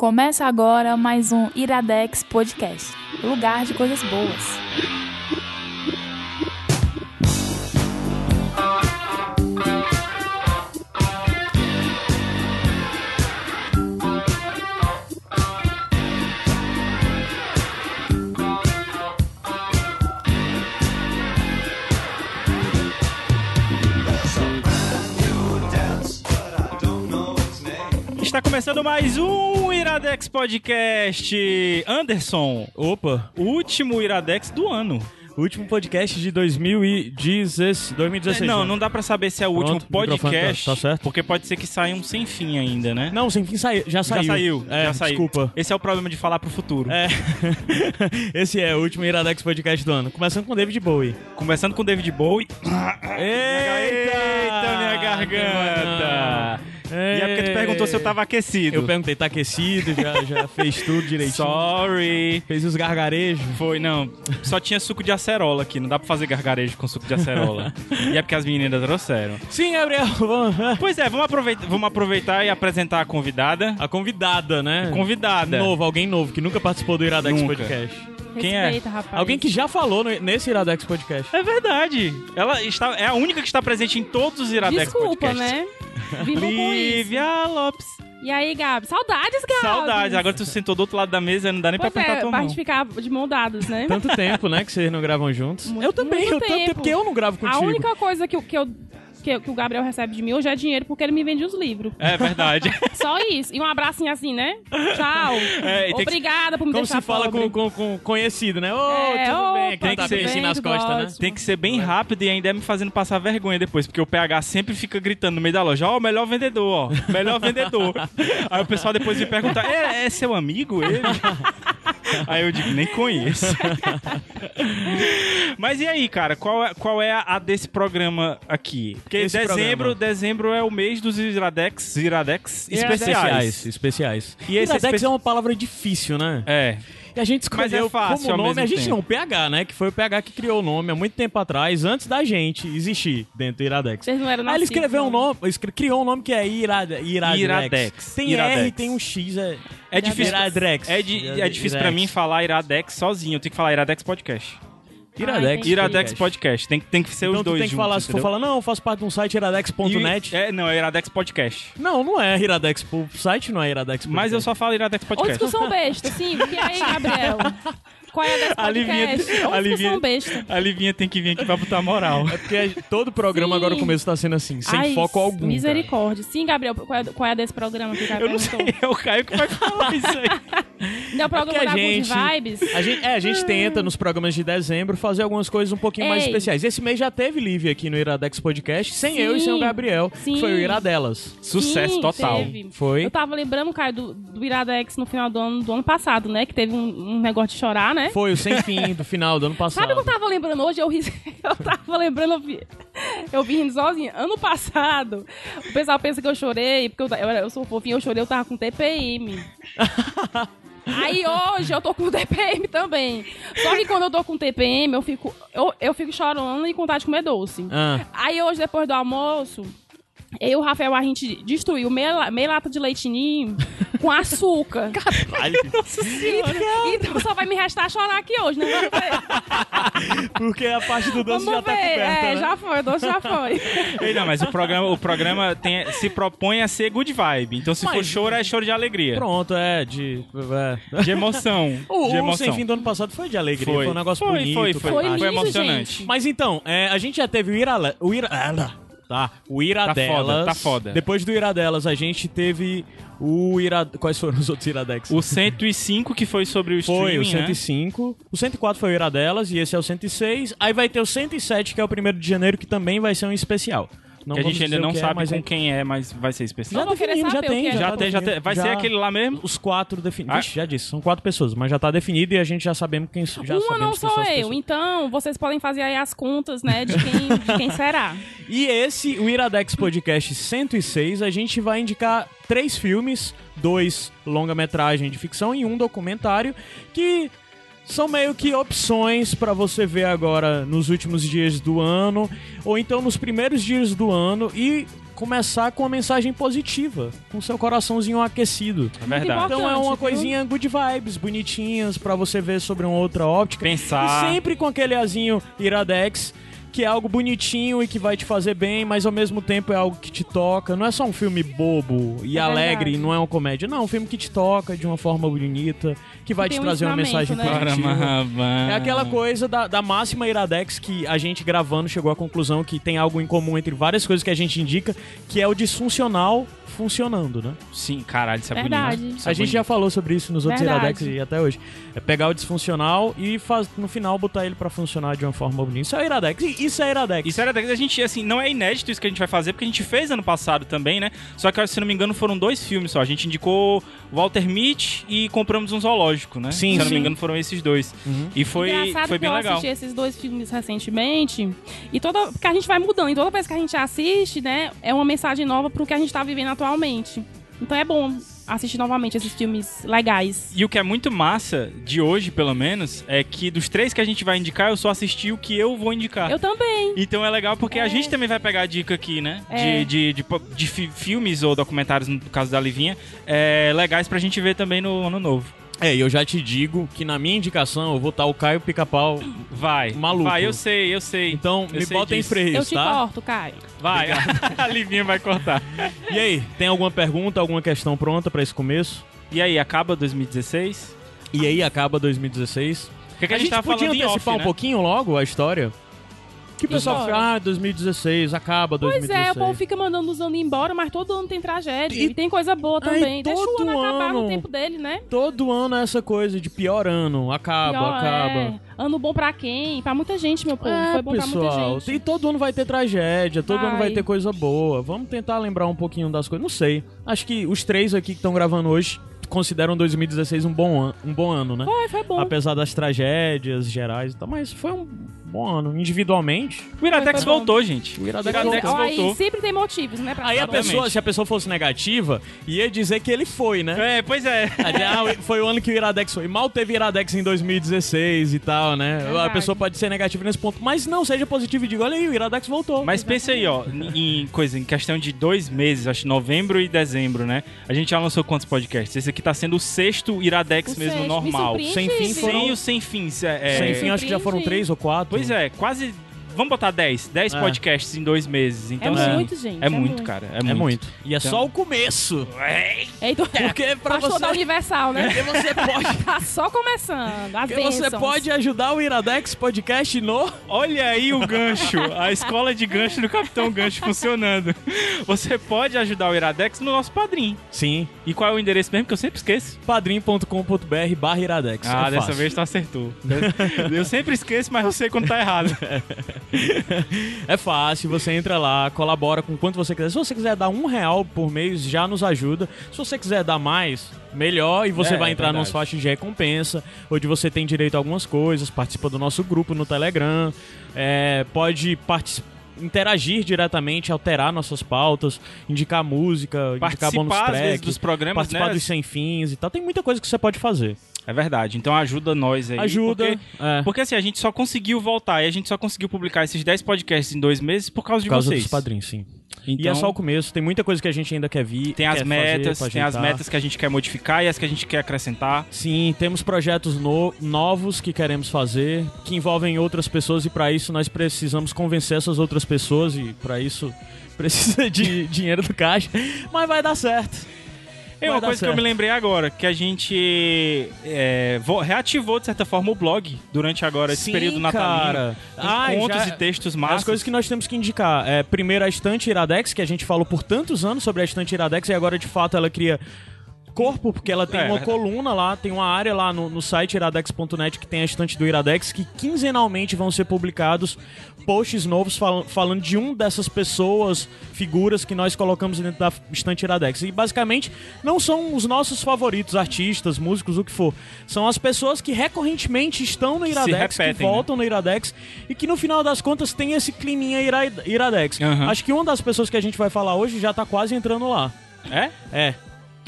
Começa agora mais um Iradex Podcast lugar de coisas boas. Está começando mais um Iradex Podcast. Anderson, Opa, o último Iradex do ano. último podcast de 2016. 2016 não, né? não dá pra saber se é o Pronto, último podcast. tá- tá certo. Porque pode ser que saia um sem fim ainda, né? Não, sem fim saiu. Já saiu. Já saiu, É, já saiu. Desculpa. Esse é o problema de falar pro futuro. É. Esse é o último Iradex Podcast do ano. Começando com David Bowie. Começando com David Bowie. Eita, Eita, minha garganta! E é porque tu perguntou se eu tava aquecido. Eu perguntei, tá aquecido? Já, já fez tudo direitinho. Sorry. Fez os gargarejos. Foi, não. Só tinha suco de acerola aqui. Não dá pra fazer gargarejo com suco de acerola. e é porque as meninas trouxeram. Sim, Gabriel. vamos- Pois é, vamos aproveitar, vamos aproveitar e apresentar a convidada. A convidada, né? Convidada. Novo, alguém novo, que nunca participou do Iradex Nunca. Podcast. Quem é? Respeita, rapaz. Alguém que já falou no- nesse Iradex Podcast. É verdade. Ela está, é a única que está presente em todos os Iradex Desculpa, Podcasts. né? Com isso. Lívia Lopes. E aí, Gabi? Saudades, Gabi. Saudades. Agora tu sentou do outro lado da mesa, não dá nem Pois pra apertar é, tua pra mão. gente ficar de mão dadas, né? Tanto tempo, né, que vocês não gravam juntos. Muito- eu também, muito eu tanto tempo. tempo que eu não gravo A contigo. única coisa que, eu- que, eu, que, que o Gabriel recebe de mim hoje é dinheiro porque ele me vende os livros. É verdade. Só isso. E um abracinho assim, né? Tchau. É, e tem que- Obrigada por me Como deixar se fala pobre. com, com, com conhecido, né? Ô, É, tudo opa, bem, tem que ser bem assim nas costas, né? Tem que ser bem rápido e ainda é me fazendo passar vergonha depois, porque o PH sempre fica gritando no meio da loja, ó, o melhor vendedor, ó, melhor vendedor. Aí o pessoal depois me pergunta, é, é seu amigo ele? Aí eu digo, nem conheço. Mas e aí, cara, qual é, qual é a desse programa aqui? Porque Esse dezembro, programa. dezembro é o mês dos Iradex, Iradex especiais. Especiais. especiais. E esse Iradex espe- é uma palavra difícil, né? É. E a gente Mas é escolheu fácil como nome, a gente tempo. não, o PH, né? Que foi o PH que criou o nome há muito tempo atrás, antes da gente existir dentro do Iradex. Vocês não eram Aí ele escreveu um nome, escre- criou um nome que é Irade, Iradex. Iradex. Tem Iradex. R, tem um X, é... É difícil, Iradex. é, di- é difícil pra mim falar Iradex sozinho. Eu tenho que falar Iradex Podcast. Iradex. entendi. Iradex Podcast. Tem, tem que ser Então os tu dois tem que juntos, falar, se for falar, não, eu faço parte de um site iradex.net. É, não, é Iradex Podcast. Não, não é Iradex. O site não é Iradex. Mas eu só falo Iradex Ou Podcast. discussão besta, sim. E aí, Gabriel? Qual é a desse A Livinha, podcast? A, Livinha, besta? a Livinha tem que vir aqui pra botar moral. É porque a- todo programa Sim. agora o começo tá sendo assim, sem Ai, foco algum. Misericórdia. Sim, Gabriel, qual é, qual é a desse programa que o Gabriel Eu não perguntou? sei, é o Caio que vai falar isso aí. Não é o Porque programa a da gente, Good Vibes? a gente, é, a gente tenta nos programas de dezembro fazer algumas coisas um pouquinho mais Ei. especiais. Esse mês já teve Lívia aqui no Iradex Podcast, sem Sim. eu e sem o Gabriel, Sim. que foi o Iradelas. Sucesso Sim, total. teve. Foi. Eu tava lembrando, Caio, do, do Iradex no final do ano, do ano passado, né? Que teve um, um negócio de chorar, né? Foi o sem fim do final do ano passado. Sabe o que eu tava lembrando hoje? Eu, ri, eu tava lembrando, eu vi, eu vi rindo sozinha. Ano passado, o pessoal pensa que eu chorei, porque eu, eu, eu sou fofinha, eu chorei, eu tava com TPM. Aí hoje eu tô com TPM também. Só que quando eu tô com TPM, eu fico, eu, eu fico chorando e com vontade de comer doce. Ah, Aí hoje, depois do almoço, eu e o Rafael, a gente destruiu meia, meia lata de leitinho com açúcar. caralho. Então só vai me restar chorar aqui hoje, né? Porque a parte do doce Vamos já tá ver. coberta, é, né? já foi, o doce já foi. Ei, não, mas o programa, o programa tem- se propõe a ser good vibe. Então se for Mas- choro, é choro de alegria. Pronto, é, de... É. De emoção. O, de o emoção. sem fim do ano passado foi de alegria, foi, um negócio foi, bonito. Foi, foi, Foi foi, lindo, emocionante. gente. Mas então, é, a gente já teve o Ira... O Ira... Tá, o Iradelas. foda, tá foda. Depois do Iradelas, a gente teve o Ira... Quais foram os outros Iradex? O 105, que foi sobre o Foi o streaming, né? 105. O 104 foi o Iradelas e esse é o 106. Aí vai ter o 107, que é o primeiro de janeiro, que também vai ser um especial. Não Que a gente ainda não que é, sabe mas com é- quem é, mas vai ser especial. Já querer definimos, já tem, é. já, Já tem, já tem. Vai Já- ser aquele lá mesmo? Os quatro definidos. Ah. Vixe, já disse, são quatro pessoas, mas já tá definido e a gente já sabemos quem já Uma sabemos não quem sou eu, pessoas. então vocês podem fazer aí as contas, né, de quem, de quem será. E esse, o Iradex Podcast 106, a gente vai indicar três filmes, dois longa-metragem de ficção e um documentário que são meio que opções pra você ver agora nos últimos dias do ano ou então nos primeiros dias do ano e começar com uma mensagem positiva, com seu coraçãozinho aquecido. É verdade. Então é uma coisinha good vibes, bonitinhas, pra você ver sobre uma outra óptica. Pensar. E sempre com aquele azinho iradex, que é algo bonitinho e que vai te fazer bem, mas ao mesmo tempo é algo que te toca. Não é só um filme bobo e É alegre, não é uma comédia. Não, é um filme que te toca de uma forma bonita, que vai tem te um trazer uma mensagem né? positiva. É É aquela coisa da, da máxima Iradex que a gente gravando chegou à conclusão que tem algo em comum entre várias coisas que a gente indica, que é o disfuncional funcionando, né? Sim, caralho, isso é Verdade. bonito. Isso a é gente já bonito. falou sobre isso nos outros Verdade. Iradex e até hoje. É pegar o disfuncional e faz, no final botar ele pra funcionar de uma forma bonita. Isso é Iradex. Isso é Iradex. Isso era a gente, assim, não é inédito isso que a gente vai fazer, porque a gente fez ano passado também, né? Só que, se não me engano, foram dois filmes só. A gente indicou Walter Mitty e compramos um zoológico, né? Sim, Se eu não sim. me engano, foram esses dois. Uhum. E foi, Engraçado foi que bem eu legal. assisti esses dois filmes recentemente e toda porque a gente vai mudando e toda vez que a gente assiste, né, é uma mensagem nova pro que a gente tá vivendo atualmente. Então é bom assistir novamente esses filmes legais. E o que é muito massa, de hoje pelo menos, é que dos três que a gente vai indicar, eu só assisti o que eu vou indicar. Eu também. Então é legal porque a É. gente também vai pegar a dica aqui, né? É. De, de, de, de fi- filmes ou documentários, no caso da Livinha, é, legais pra gente ver também no ano novo. É, e eu já te digo que na minha indicação eu vou estar o Caio Pica-Pau. Vai. Maluco. Vai, eu sei, eu sei. Então Eu me sei bota em disso. freios, eu te tá? corto, Caio. Vai. a Livinha vai cortar. E aí, tem alguma pergunta, alguma questão pronta pra esse começo? E aí, acaba 2016? E aí acaba 2016. O que, que a, a gente, gente tá podia falando em antecipar off, um né? pouquinho logo a história? Que o pessoal fica, ah, 2016, acaba Pois 2016. é, o povo fica mandando os anos embora, mas todo ano tem tragédia. E- E, tem coisa boa também. Deixa o todo ano acabar ano. no tempo dele, né? Todo ano é essa coisa de pior ano, acaba, Pior, acaba. é. Ano bom pra quem? Pra muita gente, meu povo. É, Foi bom pra pessoal, muita gente. e todo ano vai ter tragédia, todo ano vai Vai. ter coisa boa. Vamos tentar lembrar um pouquinho das coisas. Não sei. Acho que os três aqui que estão gravando hoje consideram 2016 um bom, an um bom ano, né? Foi, foi bom. Apesar das tragédias gerais e tal, mas foi um bom ano. Individualmente, O Iradex Foi bom. voltou, gente. o Iradex Iradex voltou. Ó, aí voltou. sempre tem motivos, né? Pra Aí a pessoa, se a pessoa fosse negativa, ia dizer que ele foi, né? É, pois é. Ah, foi o ano que o Iradex foi. Mal teve Iradex em 2016 e tal, né? A pessoa pode ser negativa nesse ponto. Mas não, seja positivo e diga, olha aí, o Iradex voltou. Mas pensa aí, ó, em coisa, em questão de dois meses, acho que novembro e dezembro, né? A gente já lançou quantos podcasts? Esse aqui tá sendo o sexto Iradex O mesmo sexto. normal. Me Sem fim foram- Sem o sem fins. É, é- Sem fim, acho que já foram três ou quatro. Pois é, quase. Vamos botar 10. 10 É. podcasts em dois meses. É Então, assim, muito, gente. É muito, cara. É É muito. muito. E é Então- só o começo. Eita, Porque pra pastor você... da Universal, né? Porque você pode... Tá só começando. As Porque você pode ajudar o Iradex Podcast no... Olha aí o gancho, a escola de gancho do Capitão Gancho funcionando. Você pode ajudar o Iradex no nosso padrinho. Sim. E qual é o endereço mesmo que eu sempre esqueço? padrim.com.br barra Iradex. Ah, É dessa fácil. vez tu acertou. Eu sempre esqueço, mas eu sei quando tá errado. É fácil, você entra lá, colabora com quanto você quiser. Se você quiser dar um real por mês, já nos ajuda. Se você quiser dar mais, melhor. E você É, vai é entrar verdade. nos faixas de recompensa, onde você tem direito a algumas coisas, participa do nosso grupo no Telegram, é, pode. Interagir diretamente, alterar nossas pautas, indicar música, indicar bônus Participar, às vezes, track, dos programas, participar né? dos sem fins e tal. Tem muita coisa que você pode fazer. É verdade. Então ajuda nós aí. Ajuda. Porque, é, porque assim, a gente só conseguiu voltar e a gente só conseguiu publicar esses 10 podcasts em dois meses por causa de por causa vocês. dos padrinhos, sim. Então, E é só o começo, tem muita coisa que a gente ainda quer vir. tem as quer metas, fazer, tem as metas que a gente quer modificar e as que a gente quer acrescentar. Sim, temos projetos no- novos que queremos fazer, que envolvem outras pessoas e para isso nós precisamos convencer essas outras pessoas e para isso precisa de dinheiro do caixa, mas vai dar certo. É uma coisa que eu certo. me lembrei agora, que a gente é, vo- reativou, de certa forma, o blog durante agora esse Sim, período natalino. cara. Contos já- e textos As massas. coisas que nós temos que indicar. É, primeiro, a estante Iradex, que a gente falou por tantos anos sobre a estante Iradex, e agora, de fato, ela cria corpo, porque ela tem É, uma coluna lá, tem uma área lá no, no site iradex.net que tem a estante do Iradex, que quinzenalmente vão ser publicados posts novos fal- falando de um dessas pessoas, figuras que nós colocamos dentro da estante Iradex. E basicamente não são os nossos favoritos, artistas, músicos, o que for. São as pessoas que recorrentemente estão no Iradex, que repetem, né? voltam no Iradex e que no final das contas tem esse climinha ira- Iradex. Aham. Acho que uma das pessoas que a gente vai falar hoje já tá quase entrando lá. É? É.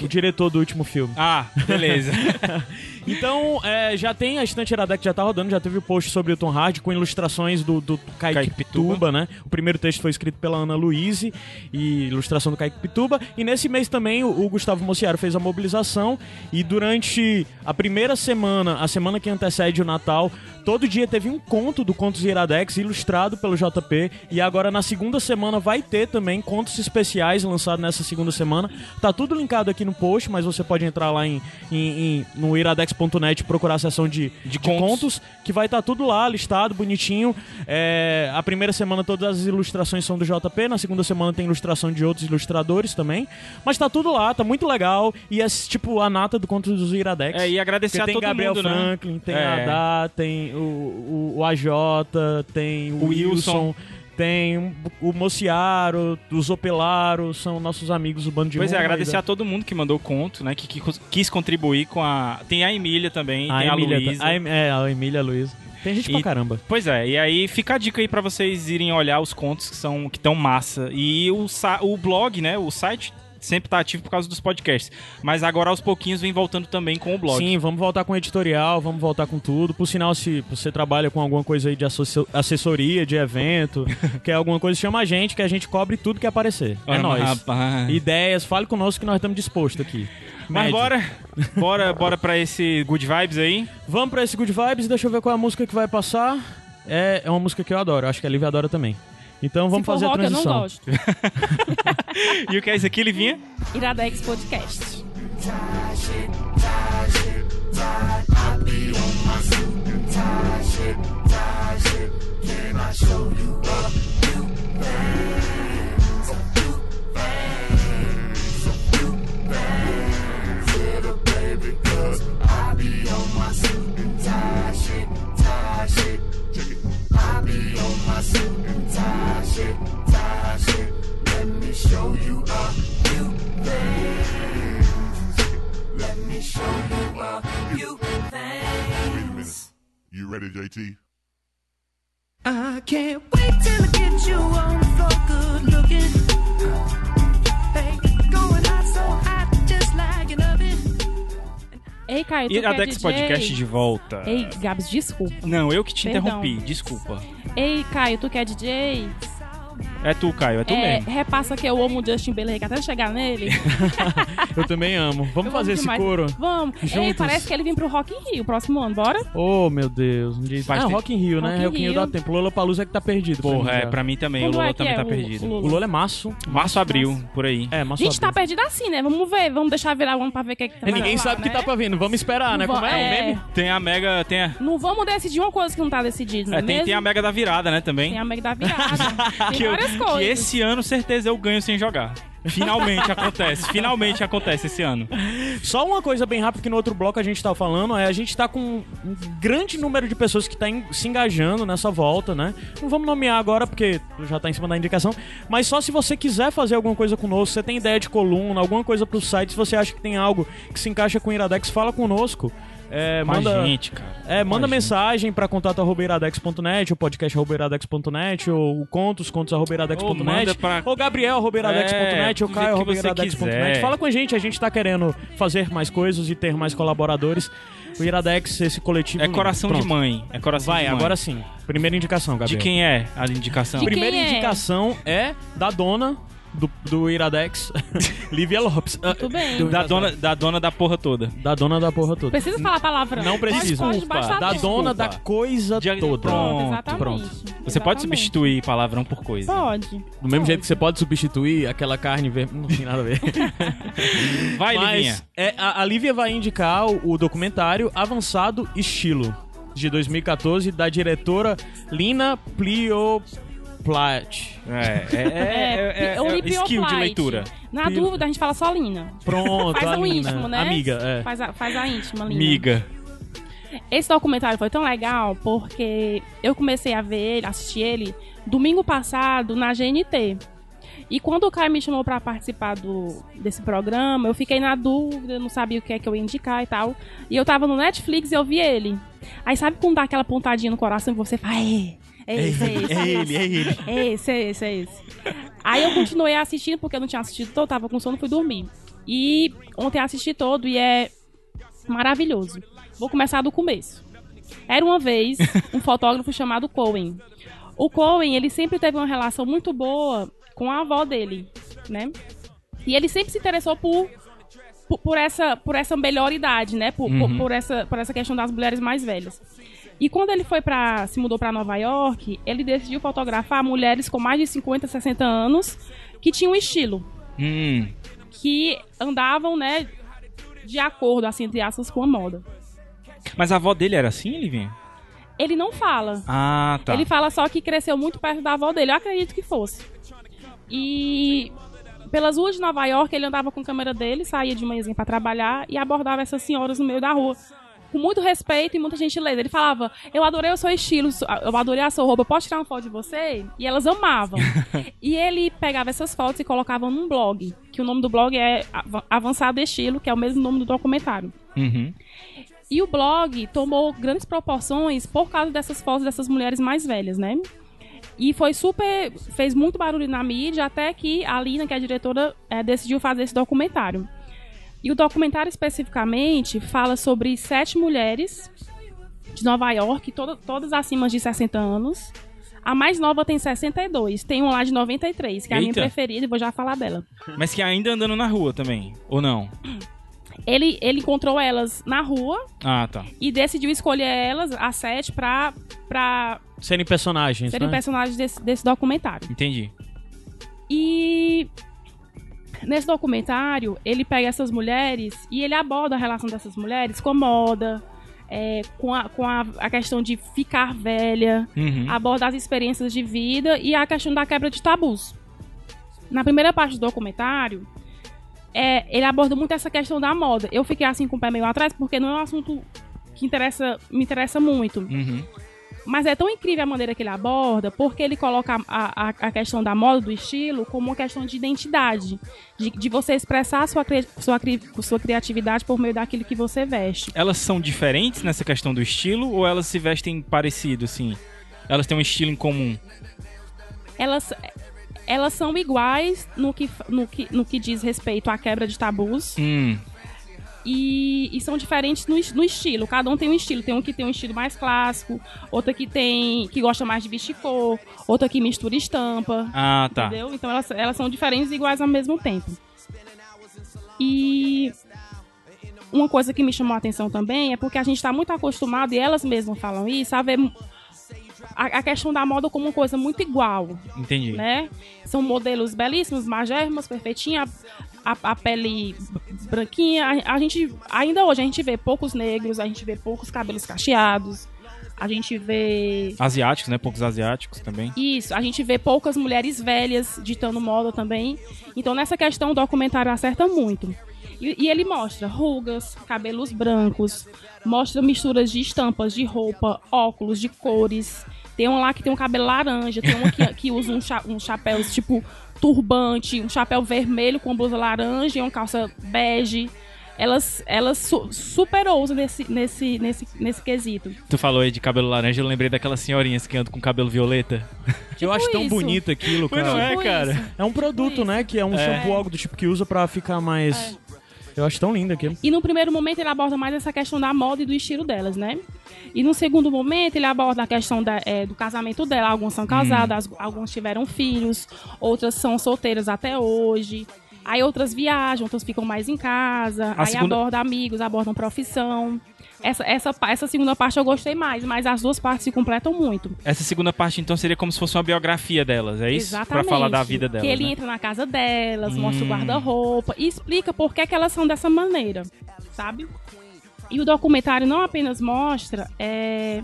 O diretor do último filme. Ah, beleza. Então, é, já tem a estante Iradex, já tá rodando, já teve o post sobre o Tom Hardy com ilustrações do, do Kaique, Kaique Pituba, Pituba. né? O primeiro texto foi escrito pela Ana Luiz e ilustração do Kaique Pituba. E nesse mês também o, o Gustavo Mociaro fez a mobilização e durante a primeira semana, a semana que antecede o Natal, todo dia teve um conto do Contos Iradex ilustrado pelo JP e agora na segunda semana vai ter também contos especiais lançados nessa segunda semana. Tá tudo linkado aqui no post, mas você pode entrar lá em, em- em- no iradex.net e procurar a seção de, de, contos. contos. que vai estar tudo lá listado, bonitinho. É, a primeira semana todas as ilustrações são do JP, na segunda semana tem ilustração de outros ilustradores também. Mas tá tudo lá, tá muito legal e é tipo a nata do Contos dos Iradex. É, e agradecer a tem todo Gabriel mundo, né? Franklin, tem É. a Dá, tem o, o, o AJ, tem o, O Wilson. Wilson, tem o Mociaro, o Zopelaro, são nossos amigos do Bando de Pois é, agradecer a todo mundo que mandou conto, né? Que, que quis contribuir com a. Tem a Emília também, a tem a Emília, Luísa. a, Em- é, a Emília Luiz. Tem gente E- pra caramba. Pois é, e aí fica a dica aí pra vocês irem olhar os contos que são que estão massa. E o, o blog, né? O site sempre tá ativo por causa dos podcasts. Mas agora aos pouquinhos vem voltando também com o blog. Sim, vamos voltar com editorial, vamos voltar com tudo. Por sinal, se você trabalha com alguma coisa aí de assessoria, de evento, quer alguma coisa, chama a gente que a gente cobre tudo que aparecer. É nóis. rapaz. Ideias, fale conosco que nós estamos dispostos aqui. Mas Médio. bora, bora, bora pra esse good vibes aí. Vamos pra esse Good Vibes, deixa eu ver qual é a música que vai passar. É, é uma música que eu adoro, acho que a Lívia adora também. Então vamos Se for fazer a rock, eu não transição. gosto. E o que é isso aqui, Livinha? Iradex Podcast. me on my suit and tie shit, tie shit. Let me show you a few things. Let me show you a few things. Wait a minute. You ready, JT? I can't wait till I get you on the good looking. Ei, Caio, tu que é Iradex DJ? Podcast de volta. Ei, Gabs, desculpa. Não, eu que te Perdão. interrompi, desculpa. Ei, Caio, tu que é DJ? É tu, Caio, é tu É, mesmo. repassa que eu amo o Justin Bieber até chegar nele. Eu também amo. Vamos Eu amo fazer esse demais. coro. Vamos. Ei, Juntos. parece que ele vem pro Rock in Rio próximo ano, bora? Oh, meu Deus. Diz... Faz Ah. Rock in Rio, né? Rock in Rock in Rio Rio. dá tempo. Lola Palusa é que tá perdido. pra Porra, é, pra mim também. Quando o Lula é que também é tá o- perdido. o Lula? O Lola é março. Março, abril, por aí. É, A março. gente tá abril. perdido assim, né? Vamos ver, vamos deixar virar um pra ver o que, é que tá E ninguém lá, sabe o que né? tá pra vindo. Vamos esperar, né? Como é o é. meme? Tem a Mega. Tem a, Não vamos decidir uma coisa que não tá decidida, não é, é, tem, a Mega da virada, né, também. Tem a Mega da virada. tem várias que coisas. esse ano, certeza, eu ganho sem jogar. Finalmente acontece. Finalmente acontece esse ano. Só uma coisa bem rápida que no outro bloco a gente tá falando é a gente tá com um grande número de pessoas que tá em- se engajando nessa volta, né? Não vamos nomear agora porque já tá em cima da indicação, mas só se você quiser fazer alguma coisa conosco, você tem ideia de coluna, alguma coisa pro site, se você acha que tem algo que se encaixa com o Iradex, fala conosco. É, Com a manda, gente, cara. é, manda Com a mensagem pra contato.iradex.net, o podcast iradex.net, ou o contos, Ou manda contos.iradex.net, pra- ou gabriel.iradex.net, É, ou caio.iradex.net. Fala com a gente, a gente tá querendo fazer mais coisas e ter mais colaboradores. O Iradex, esse coletivo. É coração Pronto. de mãe. É coração Vai, de mãe. agora sim. Primeira indicação, De Gabriel. quem é a indicação? De Primeira é? indicação é da dona do, do Iradex, Lívia Lopes. Ah, Tudo bem. do- Da dona, da dona da porra toda. Da dona da porra toda. Precisa falar a palavra. Não precisa. Pode, pode Da dona da coisa De- toda. Pronto, Exatamente. pronto. Você pode Exatamente. substituir palavrão por coisa. Pode. Do mesmo jeito que você pode substituir aquela carne vermelha. Não tem nada a ver. Vai, Livinha. Mas é, a, a Lívia vai indicar o, o documentário Avançado Estilo, de 2014, da diretora Lina Plioplat. É, é, é, é, é, o é lipioplite. skill de leitura. Na dúvida, a gente fala só Lina. Pronto, Faz a o Lina. íntimo, né? Amiga, é. Faz a, faz a íntima, Lina. Miga. Esse documentário foi tão legal porque eu comecei a ver ele, assistir ele, domingo passado na GNT. E quando o Caio me chamou pra participar do, desse programa, eu fiquei na dúvida, não sabia o que é que eu ia indicar e tal. E eu tava no Netflix e eu vi ele. Aí sabe quando dá aquela pontadinha no coração e você fala, é, é esse, é esse. É ele, é ele. É esse, é esse, é esse. Aí eu continuei assistindo, porque eu não tinha assistido, eu tava com sono fui dormir. E ontem assisti todo e é maravilhoso. Vou começar do começo. Era uma vez um fotógrafo chamado Cohen. O Cohen, ele sempre teve uma relação muito boa com a avó dele, né? E ele sempre se interessou por por, por essa por essa melhor idade, né? Por, por, por essa por essa questão das mulheres mais velhas. E quando ele foi para se mudou para Nova York, ele decidiu fotografar mulheres com mais de 50, 60 anos que tinham estilo, Hum. que andavam, né, de acordo assim entre aspas com a moda. Mas a avó dele era assim, Livinha? Ele não fala. Ah, tá. Ele fala só que cresceu muito perto da avó dele. Eu acredito que fosse. E pelas ruas de Nova York, ele andava com a câmera dele, saía de manhãzinha pra trabalhar e abordava essas senhoras no meio da rua. Com muito respeito e muita gentileza. Ele falava: Eu adorei o seu estilo, eu adorei a sua roupa, posso tirar uma foto de você? E elas amavam. e ele pegava essas fotos e colocava num blog, que o nome do blog é Av- Avançado Estilo, que é o mesmo nome do documentário. Uhum. E o blog tomou grandes proporções por causa dessas fotos dessas mulheres mais velhas, né? E foi super. fez muito barulho na mídia, até que a Lina, que é a diretora, eh, decidiu fazer esse documentário. E o documentário especificamente fala sobre sete mulheres de Nova York, toda- todas acima de 60 anos. A mais nova tem 62, tem uma lá de 93, que é a minha preferida, e vou já falar dela. Mas que ainda andando na rua também, ou não? Ele, ele encontrou elas na rua, Ah, tá. e decidiu escolher elas, as sete, pra, pra Serem personagens, serem né? personagens desse, desse documentário. Entendi. E nesse documentário, ele pega essas mulheres e ele aborda a relação dessas mulheres com a moda, é, com, a, com a, a questão de ficar velha, Uhum. aborda as experiências de vida e a questão da quebra de tabus. Na primeira parte do documentário, é, ele aborda muito essa questão da moda. Eu fiquei assim com o pé meio atrás porque não é um assunto que interessa, me interessa muito. Uhum. Mas é tão incrível a maneira que ele aborda, porque ele coloca a, a, a questão da moda, do estilo, como uma questão de identidade. De, de você expressar a sua, cri- sua, sua criatividade por meio daquilo que você veste. Elas são diferentes nessa questão do estilo ou elas se vestem parecido, assim? Elas têm um estilo em comum? Elas, elas são iguais no que, no, que, no que diz respeito à quebra de tabus. Hum. E, e são diferentes no, no estilo. Cada um tem um estilo. Tem um que tem um estilo mais clássico, outra que tem que gosta mais de cor, outra que mistura estampa. Ah, tá. Entendeu? Então elas, elas são diferentes e iguais ao mesmo tempo. E uma coisa que me chamou a atenção também é porque a gente está muito acostumado, e elas mesmas falam isso, a ver a, a questão da moda como uma coisa muito igual, Entendi. né? São modelos belíssimos, magérrimos, perfeitinha, a, a pele branquinha. A, a gente, ainda hoje, a gente vê poucos negros, a gente vê poucos cabelos cacheados, a gente vê Asiáticos, né? Poucos asiáticos também. isso, a gente vê poucas mulheres velhas ditando moda também. Então, nessa questão, o documentário acerta muito. E, ele mostra rugas, cabelos brancos, mostra misturas de estampas de roupa, óculos de cores. Tem uma lá que tem um cabelo laranja, tem uma que, que usa um, cha, um chapéu tipo turbante, um chapéu vermelho com blusa laranja e uma calça bege. Elas, elas su, super ousam nesse, nesse, nesse, nesse quesito. Tu falou aí de cabelo laranja, eu lembrei daquelas senhorinhas que andam com cabelo violeta. Eu acho tão isso. bonito aquilo, Pois cara. não é, Tipo cara? isso. É um produto, Tipo né? Que é um É. shampoo, algo do tipo que usa pra ficar mais. Eu acho tão lindo aquilo. E no primeiro momento ele aborda mais essa questão da moda e do estilo delas, né? E no segundo momento ele aborda a questão da- é, do casamento dela. Algumas são casadas, as- algumas tiveram filhos, outras são solteiras até hoje. Aí outras viajam, outras ficam mais em casa. A aí segunda- aborda amigos, abordam profissão. Essa, essa, essa segunda parte eu gostei mais, mas as duas partes se completam muito. Essa segunda parte, então, seria como se fosse uma biografia delas, é isso? Exatamente. Pra falar da vida delas. Que ele né? entra na casa delas, mostra o Hum. guarda-roupa e explica por que, que elas são dessa maneira, sabe? E o documentário não apenas mostra é,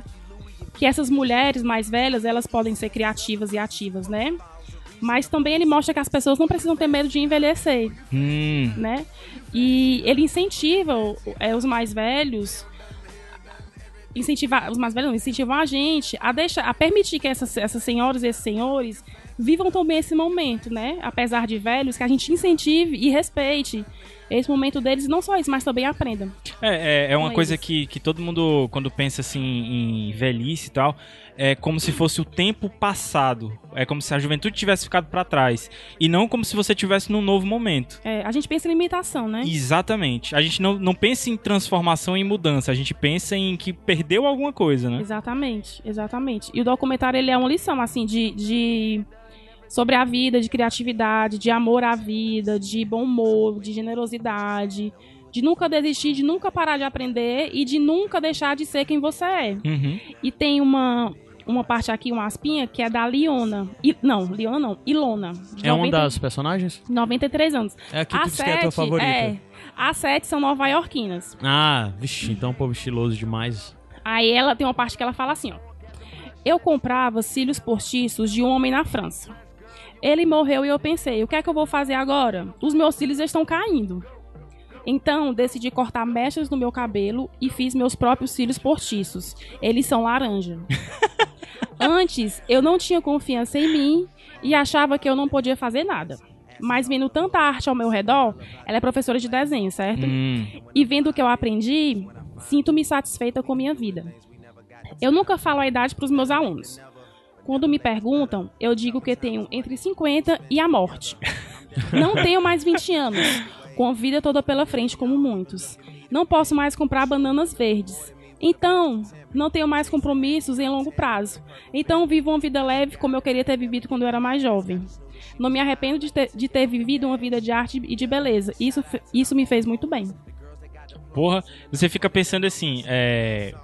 que essas mulheres mais velhas, elas podem ser criativas e ativas, né? Mas também ele mostra que as pessoas não precisam ter medo de envelhecer, Hum. né? E ele incentiva é, os mais velhos incentivar os mais velhos não, incentivam a gente a deixar a permitir que essas, essas senhoras e esses senhores vivam também esse momento, né? Apesar de velhos, que a gente incentive e respeite esse momento deles, não só isso, mas também aprendam. É, é, é uma coisa eles. que, que todo mundo, quando pensa assim em velhice e tal, é como se fosse o tempo passado. É como se a juventude tivesse ficado pra trás. E não como se você tivesse num novo momento. É, a gente pensa em limitação, né? Exatamente. A gente não, não pensa em transformação e mudança. A gente pensa em que perdeu alguma coisa, né? Exatamente, exatamente. E o documentário ele é uma lição assim de, de sobre a vida, de criatividade, de amor à vida, de bom humor, de generosidade, de nunca desistir, de nunca parar de aprender e de nunca deixar de ser quem você é. Uhum. E tem uma uma parte aqui, uma aspinha, que é da Liona. I, não, Liona não, Ilona. É uma 90 das personagens? 93 anos. É a que tu que é a tua favorita. É, as sete são nova-iorquinas. Ah, vixi, então um povo estiloso demais. Aí ela tem uma parte que ela fala assim, ó. Eu comprava cílios postiços de um homem na França. Ele morreu e eu pensei, o que é que eu vou fazer agora? Os meus cílios estão caindo. Então, decidi cortar mechas no meu cabelo e fiz meus próprios cílios postiços. Eles são laranja. Antes, eu não tinha confiança em mim e achava que eu não podia fazer nada. Mas vendo tanta arte ao meu redor, ela é professora de desenho, certo? Hum. E vendo o que eu aprendi, sinto-me satisfeita com minha vida. Eu nunca falo a idade para os meus alunos. Quando me perguntam, eu digo que tenho entre 50 e a morte. Não tenho mais 20 anos, com a vida toda pela frente, como muitos. Não posso mais comprar bananas verdes. Então, não tenho mais compromissos em longo prazo. Então, vivo uma vida leve como eu queria ter vivido quando eu era mais jovem. Não me arrependo de ter, de ter vivido uma vida de arte e de beleza. Isso, isso me fez muito bem. Porra, você fica pensando assim, é.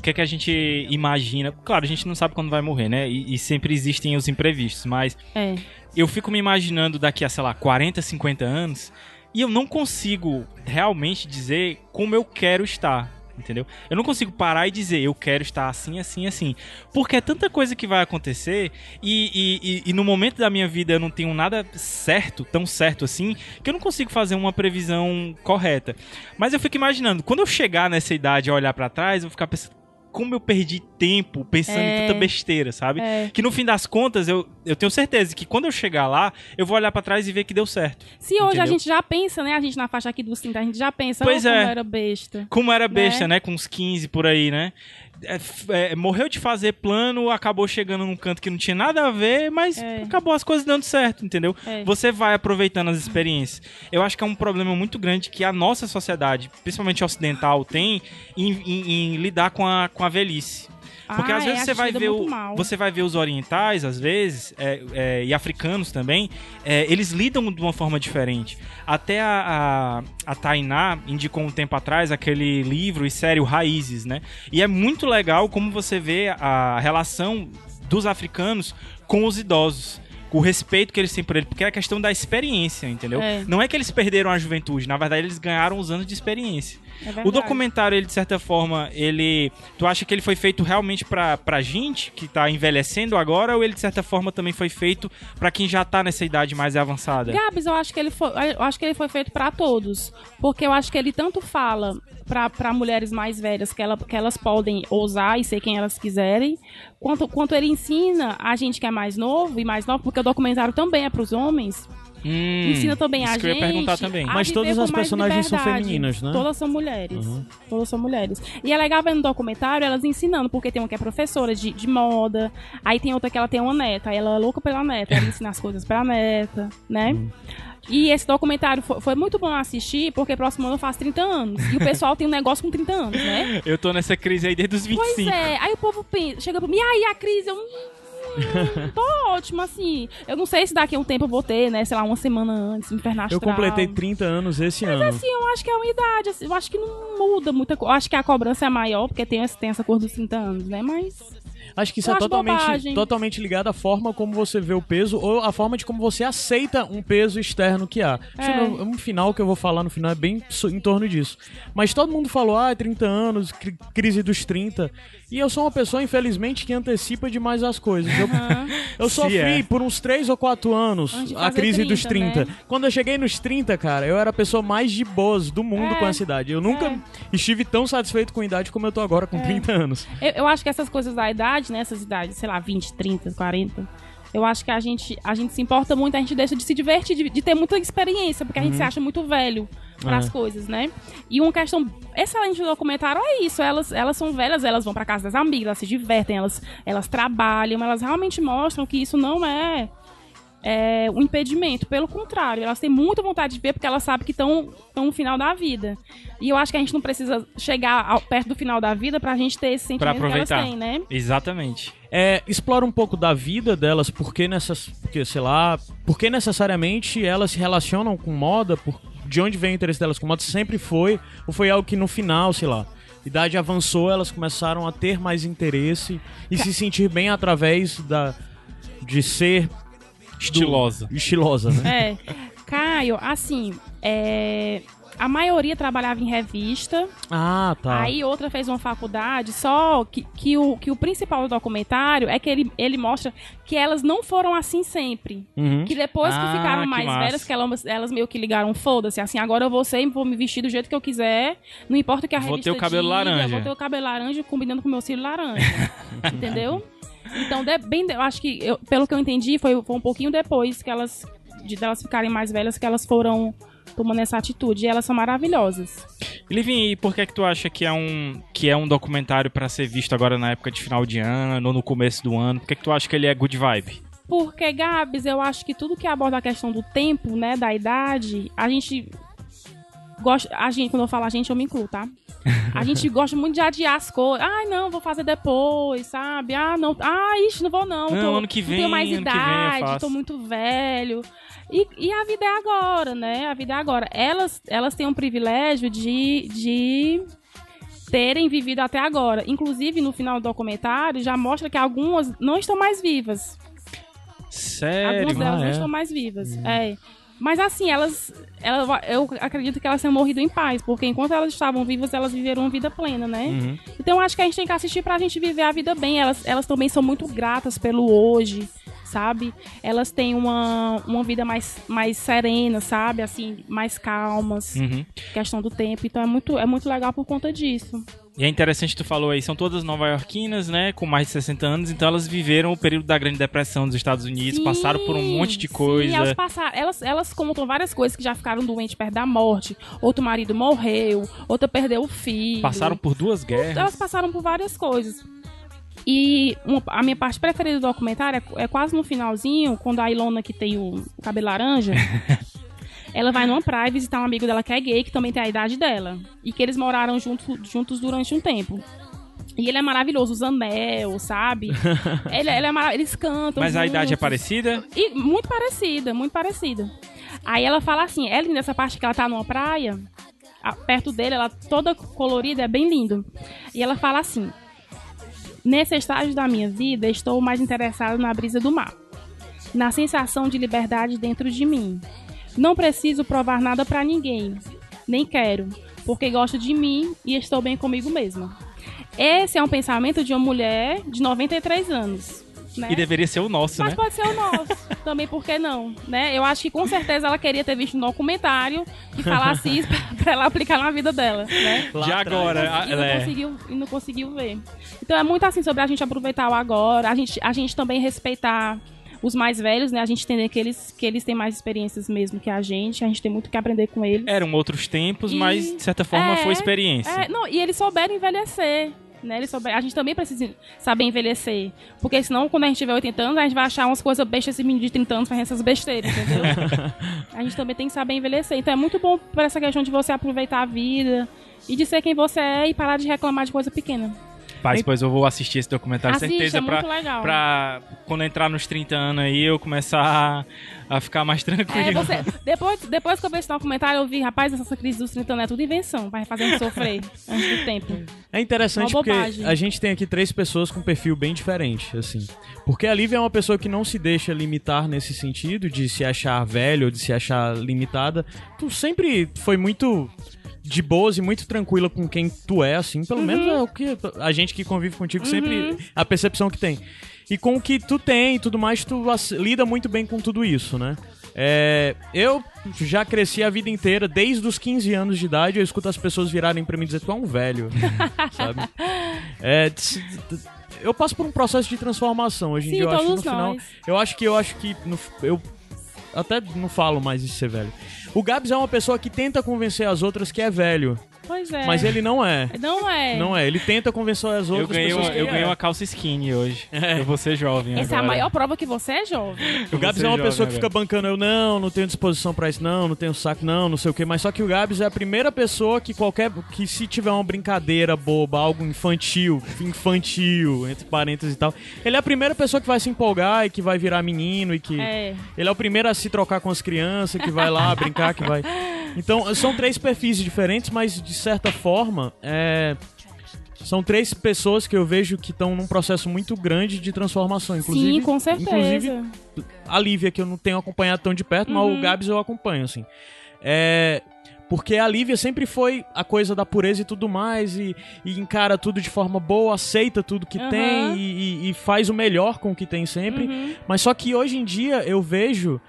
O que é que a gente imagina? Claro, a gente não sabe quando vai morrer, né? E, e sempre existem os imprevistos, mas É. eu fico me imaginando daqui a, sei lá, 40, 50 anos e eu não consigo realmente dizer como eu quero estar. Entendeu? Eu não consigo parar e dizer eu quero estar assim, assim, assim. Porque é tanta coisa que vai acontecer e, e, e, e no momento da minha vida eu não tenho nada certo, tão certo assim, que eu não consigo fazer uma previsão correta. Mas eu fico imaginando, quando eu chegar nessa idade e olhar pra trás, eu vou ficar pensando como eu perdi tempo pensando em É. tanta besteira, sabe? É. Que no fim das contas, eu, eu tenho certeza que quando eu chegar lá, eu vou olhar pra trás e ver que deu certo. Se hoje a Entendeu? gente já pensa, né? A gente na faixa aqui dos 30, a gente já pensa, Pois oh, como é. era besta. Como era besta, Né? né? Com uns 15 por aí, né? É, é, morreu de fazer plano, acabou chegando num canto que não tinha nada a ver, mas É. acabou as coisas dando certo, entendeu? É. Você vai aproveitando as experiências. Eu acho que é um problema muito grande que a nossa sociedade, principalmente ocidental, tem em, em- em lidar com a, com a velhice. Porque Ah, às é, vezes você vai lida ver o, você vai ver os orientais às vezes é, é, e africanos também, é, eles lidam de uma forma diferente. Até a, a, a Tainá indicou um tempo atrás aquele livro e série Raízes, né? E é muito legal como você vê a relação dos africanos com os idosos. Com o respeito que eles têm por ele, porque é a questão da experiência, entendeu? É. Não é que eles perderam a juventude, na verdade eles ganharam os anos de experiência. É O documentário, ele, de certa forma, ele. Tu acha que ele foi feito realmente pra, pra gente que tá envelhecendo agora, ou ele, de certa forma, também foi feito pra quem já tá nessa idade mais avançada? Gabs, eu acho que ele foi, eu acho que ele foi feito pra todos, porque eu acho que ele tanto fala pra pra mulheres mais velhas que, ela, que elas podem ousar e ser quem elas quiserem, quanto quanto ele ensina a gente que é mais novo e mais novo, porque o documentário também é pros homens. Hum, ensina também isso a que gente. eu ia perguntar também. Mas todas as personagens são femininas, né? Todas são mulheres. Todas são mulheres. E é legal ver no documentário elas ensinando, porque tem uma que é professora de, de moda, aí tem outra que ela tem uma neta, aí ela é louca pela neta, ela ensina as coisas pra neta, né? E esse documentário foi, foi muito bom assistir, porque próximo ano eu faço 30 anos. E o pessoal tem um negócio com 30 anos, né? Eu tô nessa crise aí desde os 25. Pois é, aí o povo pensa, chega pra mim, e aí a crise? Eu, hum, tô ótimo, assim. Eu não sei se daqui a um tempo eu vou ter, né? Sei lá, uma semana antes, inferno Eu astral. completei 30 anos esse ano. Assim, eu acho que é uma idade, assim, eu acho que não muda muita coisa. Eu acho que a cobrança é maior, porque tem, tem essa cor dos 30 anos, né? Mas. Acho que isso Eu é totalmente, bobagem. totalmente ligado à forma como você vê o peso ou à forma de como você aceita um peso externo que há. É. no, um final que eu vou falar no final é bem em torno disso. Mas todo mundo falou, ah, 30 anos, cri- crise dos 30. E eu sou uma pessoa, infelizmente, que antecipa demais as coisas. Eu, eu sofri é. por uns 3 ou 4 anos a crise dos 30, 30. né? Quando eu cheguei nos 30, cara, eu era a pessoa mais de boas do mundo É. com a cidade. Eu nunca É. estive tão satisfeito com a idade como eu tô agora, com 30 anos. Eu, eu acho que essas coisas da idade, né? Essas idades, sei lá, 20, 30, 40. Eu acho que a gente, a gente se importa muito, a gente deixa de se divertir, de, de ter muita experiência, porque a gente se acha muito velho para as É. coisas, né? E uma questão excelente do documentário é isso. Elas, elas são velhas, elas vão para casa das amigas, elas se divertem, elas, elas trabalham, elas realmente mostram que isso não é, é um impedimento. Pelo contrário, elas têm muita vontade de ver porque elas sabem que estão no final da vida. E eu acho que a gente não precisa chegar ao- perto do final da vida pra gente ter esse Pra sentimento que elas têm, né? Exatamente. É, explora um pouco da vida delas, porque nessas. Porque, sei lá. Porque necessariamente elas se relacionam com moda, por, de onde vem o interesse delas com moda, sempre foi, ou foi algo que no final, sei lá. Idade avançou, elas começaram a ter mais interesse e se sentir bem através da de ser do- Estilosa. estilosa, né? É. Caio, assim, é, a maioria trabalhava em revista, Ah, tá. aí outra fez uma faculdade, só que, que, o, que o principal do documentário é que ele, ele mostra que elas não foram assim sempre. Uhum. Que depois que Ah, ficaram que mais massa. velhas, que elas, elas meio que ligaram, foda-se, assim, agora eu vou ser, vou me vestir do jeito que eu quiser, não importa o que a Vou revista ter o cabelo diga, laranja. Vou ter o cabelo laranja combinando com o meu cílio laranja, entendeu? Então, de- bem, eu acho que, eu- pelo que eu entendi, foi, foi um pouquinho depois que elas, de delas ficarem mais velhas, que elas foram tomando essa atitude, e elas são maravilhosas. Livinho, e por que que tu acha que é um, que é um documentário pra ser visto agora na época de final de ano ou no começo do ano? Por que que tu acha que ele é good vibe? Porque, Gabs, eu acho que tudo que aborda a questão do tempo, né, da idade, a gente gosta. A gente, quando eu falo a gente, eu me incluo, tá? A gente gosta muito de adiar as coisas. Ai, não, vou fazer depois, sabe? Ah, não. Ah, ixi, não vou não. Não, tô, ano que não vem, tenho mais idade, tô muito velho. E, e a vida é agora, né? A vida é agora. Elas, elas têm um privilégio de, de terem vivido até agora. Inclusive, no final do documentário, já mostra que algumas não estão mais vivas. Sério? Algumas delas Ah, não é? estão mais vivas. É. Mas assim, elas, elas. Eu acredito que elas tenham morrido em paz, porque enquanto elas estavam vivas, elas viveram uma vida plena, né? Uhum. Então acho que a gente tem que assistir pra gente viver a vida bem. Elas, elas também são muito gratas pelo hoje, sabe? Elas têm uma, uma vida mais, mais serena, sabe? Assim, mais calmas. Uhum. Questão do tempo. Então é muito, é muito legal por conta disso. E é interessante tu falou aí, são todas nova-iorquinas, né, com mais de 60 anos, então elas viveram o período da Grande Depressão dos Estados Unidos, Sim, passaram por um monte de sim, coisa. elas, passaram, elas, elas contam várias coisas que já ficaram doentes perto da morte. Outro marido morreu, outra perdeu o filho. Passaram por duas guerras. Elas passaram por várias coisas. E a minha parte preferida do documentário é, é quase no finalzinho, quando a Ilona, que tem o cabelo laranja, ela vai numa praia visitar um amigo dela que é gay, que também tem a idade dela. E que eles moraram junto, juntos durante um tempo. E ele é maravilhoso, os anel, sabe? ele, ele é Eles cantam. Mas a idade é juntos. parecida? E muito parecida, muito parecida. Aí ela fala assim, ela nessa parte que ela tá numa praia, perto dele, ela toda colorida, é bem lindo. E ela fala assim: Nesse estágio da minha vida, estou mais interessada na brisa do mar, na sensação de liberdade dentro de mim. Não preciso provar nada pra ninguém, nem quero, porque gosto de mim e estou bem comigo mesma. Esse é um pensamento de uma mulher de 93 anos. Né? E deveria ser o nosso, Mas né? pode ser o nosso. Também, por que não? Né? Eu acho que com certeza ela queria ter visto um documentário que falasse isso pra, pra ela aplicar na vida dela, né? Lá De agora. E não, é. conseguiu, e não conseguiu ver. Então é muito assim sobre a gente aproveitar o agora, a gente, a gente também respeitar os mais velhos, né? A gente entender que eles, que eles têm mais experiências mesmo que a gente, a gente tem muito que aprender com eles. Eram outros tempos, E- mas de certa forma É, foi experiência. É, não, e eles souberam envelhecer. Né? Eles souberam, a gente também precisa saber envelhecer. Porque senão, quando a gente tiver 80 anos, a gente vai achar umas coisas bestas esse menino de 30 anos fazendo essas besteiras, entendeu? a gente também tem que saber envelhecer. Então é muito bom por essa questão de você aproveitar a vida e de ser quem você é e parar de reclamar de coisa pequena. Paz, pois eu vou assistir esse documentário, Assiste, certeza, é muito pra, legal. pra quando entrar nos 30 anos aí eu começar a, a ficar mais tranquilo. É, você, depois, depois que eu vi esse documentário, eu vi, rapaz, essa crise dos 30 anos é tudo invenção, vai fazendo sofrer antes do tempo. É interessante Uma porque bobagem. a gente tem aqui três pessoas com perfil bem diferente, assim. Porque a Lívia é uma pessoa que não se deixa limitar nesse sentido de se achar velho ou de se achar limitada. Tu sempre foi muito de boas e muito tranquila com quem tu é, assim. Pelo menos Uhum. é o que a gente que convive contigo sempre a percepção que tem. E com o que tu tem e tudo mais, tu lida muito bem com tudo isso, né? É, eu já cresci a vida inteira, desde os 15 anos de idade, eu escuto as pessoas virarem pra mim e dizer, tu é um velho, sabe? É, eu passo por um processo de transformação hoje em Sim, dia, eu acho que no final, nós. eu acho que eu acho que no- eu até não falo mais de ser velho. O Gabs é uma pessoa que tenta convencer as outras que é velho, Pois é. mas ele não é. Não é. Não é, ele tenta convencer as Eu outras ganhei, pessoas uma, que eu ele ganhei é. uma calça skinny hoje. É. Eu vou ser jovem Essa é a agora. maior prova que você é jovem. O Gabs é uma pessoa que fica agora. bancando, eu não, não tenho disposição pra isso, não, não tenho saco, não, não sei o que. Mas só que o Gabs é a primeira pessoa que qualquer. que se tiver uma brincadeira boba, algo infantil, infantil, entre parênteses e tal, ele é a primeira pessoa que vai se empolgar e que vai virar menino e que. É. Ele é o primeiro a se trocar com as crianças, que vai lá brincar, que vai. Então, são três perfis diferentes, mas de certa forma, é. São três pessoas que eu vejo que estão num processo muito grande de transformação. Inclusive, Sim, com certeza. Inclusive, a Lívia, que eu não tenho acompanhado tão de perto, mas Uhum. o Gabs eu acompanho, assim. É. Porque a Lívia sempre foi a coisa da pureza e tudo mais, e, e encara tudo de forma boa, aceita tudo que Aham. tem e, e- e faz o melhor com o que tem sempre. Uhum. Mas só que hoje em dia eu vejo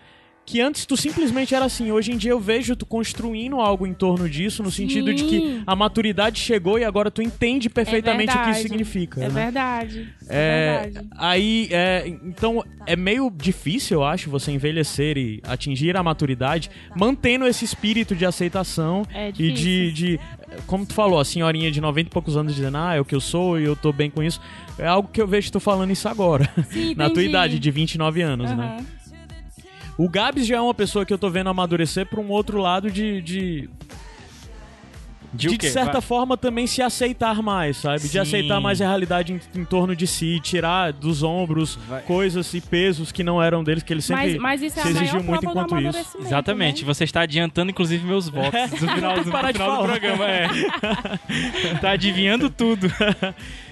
que antes tu simplesmente era assim. Hoje em dia eu vejo tu construindo algo em torno disso, no sentido de que Sim. a maturidade chegou e agora tu entende perfeitamente o que isso significa. É né? verdade. É, É verdade. aí, é, então é meio difícil, eu acho, você envelhecer e atingir a maturidade, mantendo esse espírito de aceitação É e de, de, como tu falou, a senhorinha de 90 e poucos anos dizendo, ah, é o que eu sou e eu tô bem com isso. É algo que eu vejo tu falando isso agora, Sim, na tua idade de 29 anos, né? O Gabs já é uma pessoa que eu tô vendo amadurecer pra um outro lado de. de De, de, quê? certa Vai- forma também se aceitar mais, sabe? De Sim. aceitar mais a realidade em, em torno de si, tirar dos ombros Vai- coisas e pesos que não eram deles, que ele sempre Mas, mas isso é se a exigiu maior muito enquanto isso. Exatamente, né? você está adiantando inclusive meus votos do final, do, Parar de final do falar. programa. É. tá adivinhando tudo.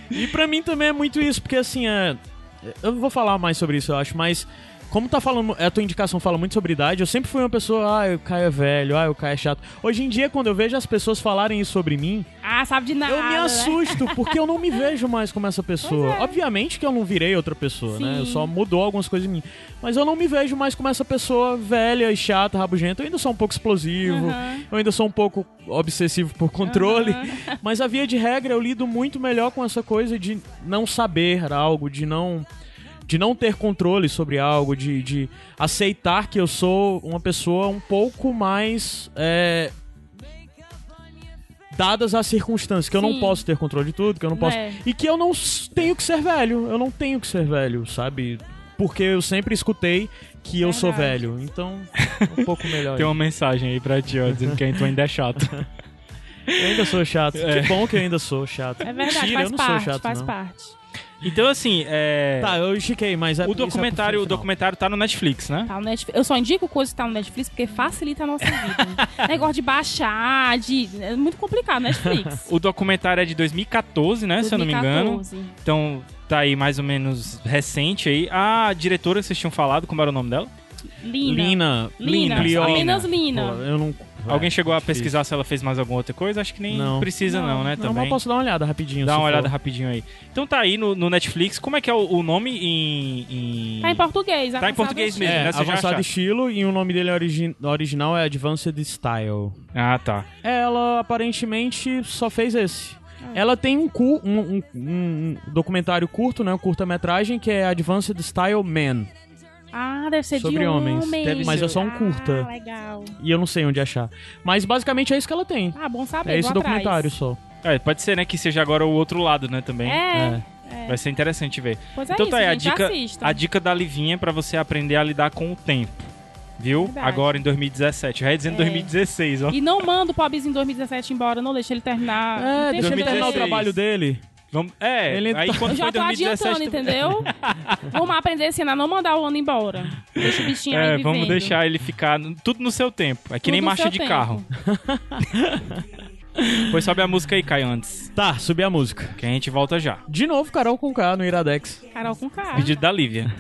E pra mim também é muito isso, porque assim, é... eu vou falar mais sobre isso, eu acho, mas como tá falando, a tua indicação fala muito sobre idade, eu sempre fui uma pessoa, ah, o Caio é velho, ah, o Caio é chato. Hoje em dia, quando eu vejo as pessoas falarem isso sobre mim, Ah, sabe de nada. eu me né? assusto, porque eu não me vejo mais como essa pessoa. É. Obviamente que eu não virei outra pessoa, né? Sim. Eu só mudou algumas coisas em mim. Mas eu não me vejo mais como essa pessoa velha e chata, rabugenta. Eu ainda sou um pouco explosivo, Aham. eu ainda sou um pouco obsessivo por controle. Mas a via de regra, eu lido muito melhor com essa coisa de não saber algo, de não de não ter controle sobre algo, de, de aceitar que eu sou uma pessoa um pouco mais é, dadas as circunstâncias, que eu não posso ter controle de tudo, que eu não posso. É. E que eu não tenho que ser velho. Eu não tenho que ser velho, sabe? Porque eu sempre escutei que eu sou velho. Então, é um pouco melhor. Tem uma mensagem aí pra ti, ó, dizendo que tu ainda é chato. Eu ainda sou chato. É. Que bom que eu ainda sou chato. É verdade, Mentira, faz eu não parte, sou chato, faz não. parte. Então, assim, é... Tá, eu estiquei, mas é o é documentário, o final. documentário tá no Netflix, né? Tá no Netflix. Eu só indico coisa que tá no Netflix porque facilita a nossa vida. Negócio de baixar, de. É muito complicado, Netflix. O documentário é de 2014, né? Se eu não me engano. 2014. Então, tá aí mais ou menos recente aí. A diretora que vocês tinham falado, como era o nome dela? Lina. Lina. Lina. Lina. Apenas Lina. Pô, eu não... Alguém chegou a pesquisar se ela fez mais alguma outra coisa? Acho que nem Não. precisa não, né? Não, Também. mas posso dar uma olhada rapidinho. Dá uma for. olhada rapidinho aí. Então tá aí no, no Netflix. Como é que é o, o nome em, em... Tá em português. Tá em português mesmo, É, né? Você avançado estilo e o nome dele origi- original é Advanced Style. Ah, tá. Ela aparentemente só fez esse. Ah. Ela tem um, cu- um- um- um documentário curto, né? Um curta-metragem que é Advanced Style Man. Ah, deve ser Sobre de homens. Deve Mas ser- é só um curta. Ah, legal. E eu não sei onde achar. Mas basicamente é isso que ela tem. Ah, bom saber. É esse vou atrás. documentário só. É, pode ser, né? Que seja agora o outro lado, né? Também. É. Vai ser interessante ver. Pois é então isso, tá aí, a dica, a dica da Livinha pra você aprender a lidar com o tempo. Viu? Verdade. Agora em 2017. Já ia dizendo É. 2016, ó. E não manda o pobrezinho em 2017 embora, não deixa ele terminar. É, deixa ele deixa terminar o 2016. trabalho dele. Vamos, é, Ele aí tá- quando Eu já foi tô 2017... adiantando, entendeu? Vamos aprender ano a não mandar o ano embora. Deixa o bichinho É, aí vamos vivendo. deixar ele ficar tudo no seu tempo. É que Tudo nem marcha de tempo. carro. Pois sobe a música aí, Caio, antes. Tá, subir a música. Que a gente volta já. De novo, Carol com K no Iradex. Carol com K. Pedido da Lívia.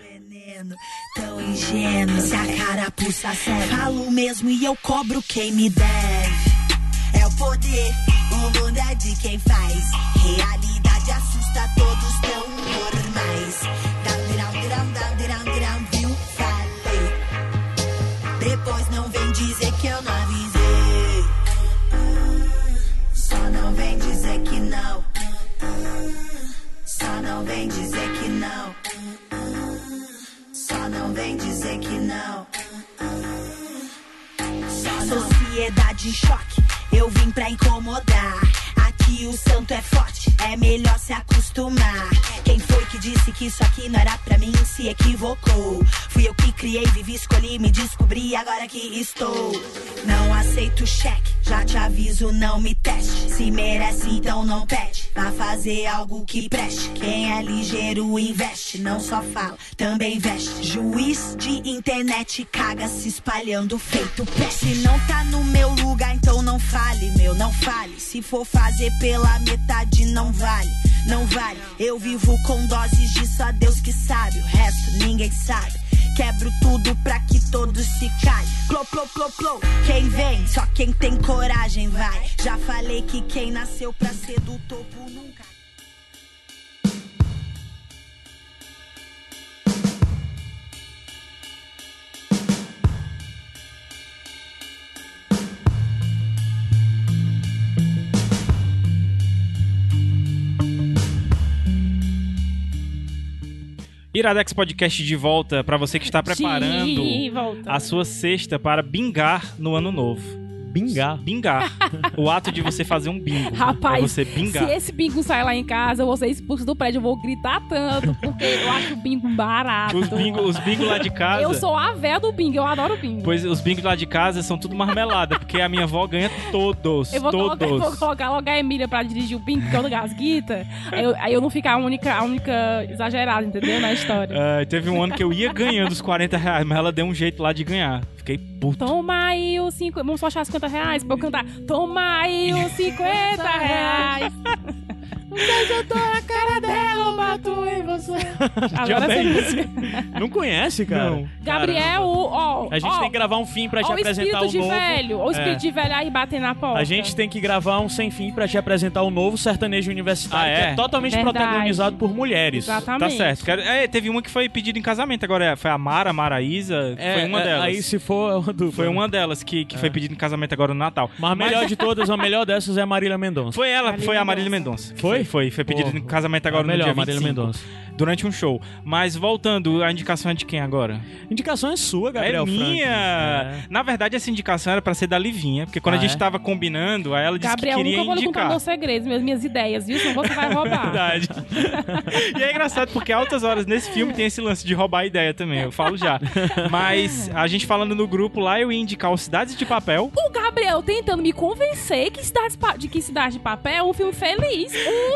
veneno, tão ingênuo, se a carapuça serve. Falo mesmo e eu cobro quem me deve. É o poder, o mundo é de quem faz. Realidade assusta, todos tão normais. Dá dirão, dá dirão, dirão, viu? Falei. Depois não vem dizer que eu não avisei. Só não vem dizer que não. Só não vem dizer que não. Só não vem dizer que não. Sociedade em choque eu vim pra incomodar. Aqui o santo é forte, é melhor se acostumar. Quem foi que disse que isso aqui não era pra mim se equivocou? Fui eu que criei, vivi, escolhi, me descobri, agora que estou. Não aceito cheque, já te aviso, não me teste. Se merece, então não pede. Pra fazer algo que preste. Quem é ligeiro investe, não só fala, também veste. Juiz de internet caga se espalhando feito peste. Se não tá no meu lugar, então não fale, meu, não fale. Se for fazer pela metade, não vale, não vale. Eu vivo com doses de só Deus que sabe, o resto ninguém sabe. Quebro tudo pra que todos se caem. Clô, clô, clô, clô. Quem vem, só quem tem coragem vai. Já falei que quem nasceu pra ser do topo nunca. Iradex Podcast de volta pra você que está preparando volta. a sua cesta para bingar no ano novo. Bingar. Bingar. o ato de você fazer um bingo. Rapaz, é você bingar. se esse bingo sair lá em casa, eu vou ser expulso do prédio. Eu vou gritar tanto, porque eu acho o bingo barato. Os bingo, os bingo lá de casa. Eu sou a véia do bingo, eu adoro bingo. Pois os bingos lá de casa são tudo marmelada, porque a minha avó ganha todos. eu vou todos. colocar, eu vou colocar logo a Emília pra dirigir o bingo, porque eu não gasguita. Aí eu, aí eu não ficar a única, a única exagerada, entendeu? Na história. Ah, teve um ano que eu ia ganhando os 40 reais, mas ela deu um jeito lá de ganhar. Fiquei puto. Toma aí os 50. Vamos só achar 50 reais pra eu cantar. Toma aí os 50 reais. Se eu tô na cara dela, eu bato em você. Agora bem. essa música. Não conhece, cara? Não. Gabriel, ó. A gente ó, tem que gravar um fim pra te ó, o apresentar espírito o de novo. velho. O espírito É. de velho aí batendo na porta. A gente tem que gravar um sem fim pra te apresentar o novo sertanejo universitário, Ah, é? que é totalmente Verdade. protagonizado por mulheres. Tá Exatamente. certo. Cara, É, teve uma que foi pedida em casamento agora. Foi a Mara, a Maraísa. É, foi uma é, delas. Aí se for é. Foi uma delas que, que foi pedida em casamento agora no Natal. Mas a melhor de todas, a melhor dessas é a Marília Mendonça. Foi ela, Marília foi a. Marília Mendonça. Foi? Foi, foi pedida Porra. em casamento agora a melhor, no dia Marília 25. Mendonça. Durante um show. Mas voltando, a indicação é de quem agora? Indicação é sua, Gabriel é minha! É. Na verdade, essa indicação era pra ser da Livinha, porque quando Ah, a gente é? tava combinando, aí ela disse Gabriel, que queria nunca vou contar indicar. meus segredos, minhas, minhas ideias, viu? Senão você vai roubar. Verdade. e é engraçado porque altas horas nesse filme tem esse lance de roubar a ideia também, eu falo já. Mas a gente falando no grupo lá, eu ia indicar o Cidades de Papel. O Gabriel tentando me convencer que Cidade, Pa- de que Cidade de Papel é um filme feliz.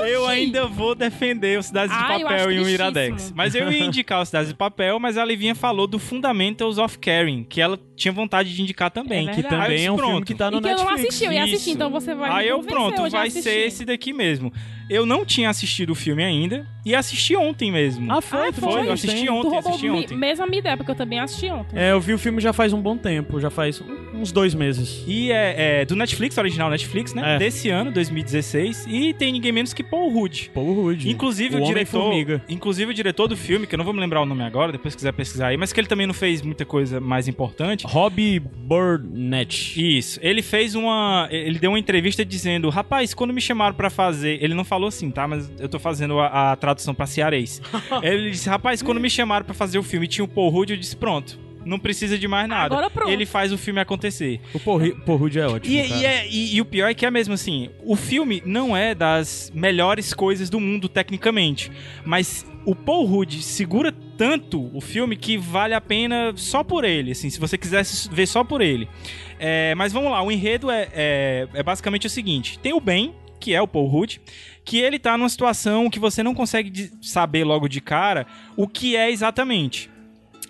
Eu ainda vou defender o Cidades Ah, de eu Papel um tristíssimo. Iradex. Mas eu ia indicar o Cidades de Papel, mas a Livinha falou do Fundamentals of Caring, que ela tinha vontade de indicar também. É que também disse, é um filme pronto. que tá no E que eu não Netflix. assisti, eu ia assistir, então você vai Aí me eu, pronto, vai assistir. ser esse daqui mesmo. Eu não tinha assistido o filme ainda e assisti ontem mesmo. Ah, foi? Ah, foi? tinha eu assisti hein? ontem, assisti mi- ontem. mesma minha ideia, porque eu também assisti ontem. É, eu vi o filme já faz um bom tempo, já faz uns dois meses. E é, é do Netflix, original Netflix, né? É. Desse ano, 2016. E tem ninguém menos que Paul Rudd. Paul Rudd. Inclusive o, o diretor, Homem-Formiga. inclusive o diretor do filme, que eu não vou me lembrar o nome agora, depois se quiser pesquisar aí, mas que ele também não fez muita coisa mais importante. Robbie Burnett. Isso, ele fez uma, ele deu uma entrevista dizendo, rapaz, quando me chamaram pra fazer, ele não falou assim, tá, mas eu tô fazendo a, a tradução pra cearês. ele disse, rapaz, quando me chamaram pra fazer o filme, e tinha o Paul Rudd, eu disse, pronto, não precisa de mais nada. Agora pronto. Ele faz o filme acontecer. O Paul, Rudd é ótimo, E, cara. e é- e- e o pior é que é mesmo assim, o filme não é das melhores coisas do mundo tecnicamente, mas o Paul Rudd segura tanto o filme que vale a pena só por ele, assim, se você quisesse ver só por ele. É, mas vamos lá, o enredo é, é, é basicamente o seguinte: tem o Ben, que é o Paul Rudd, que ele tá numa situação que você não consegue saber logo de cara o que é exatamente.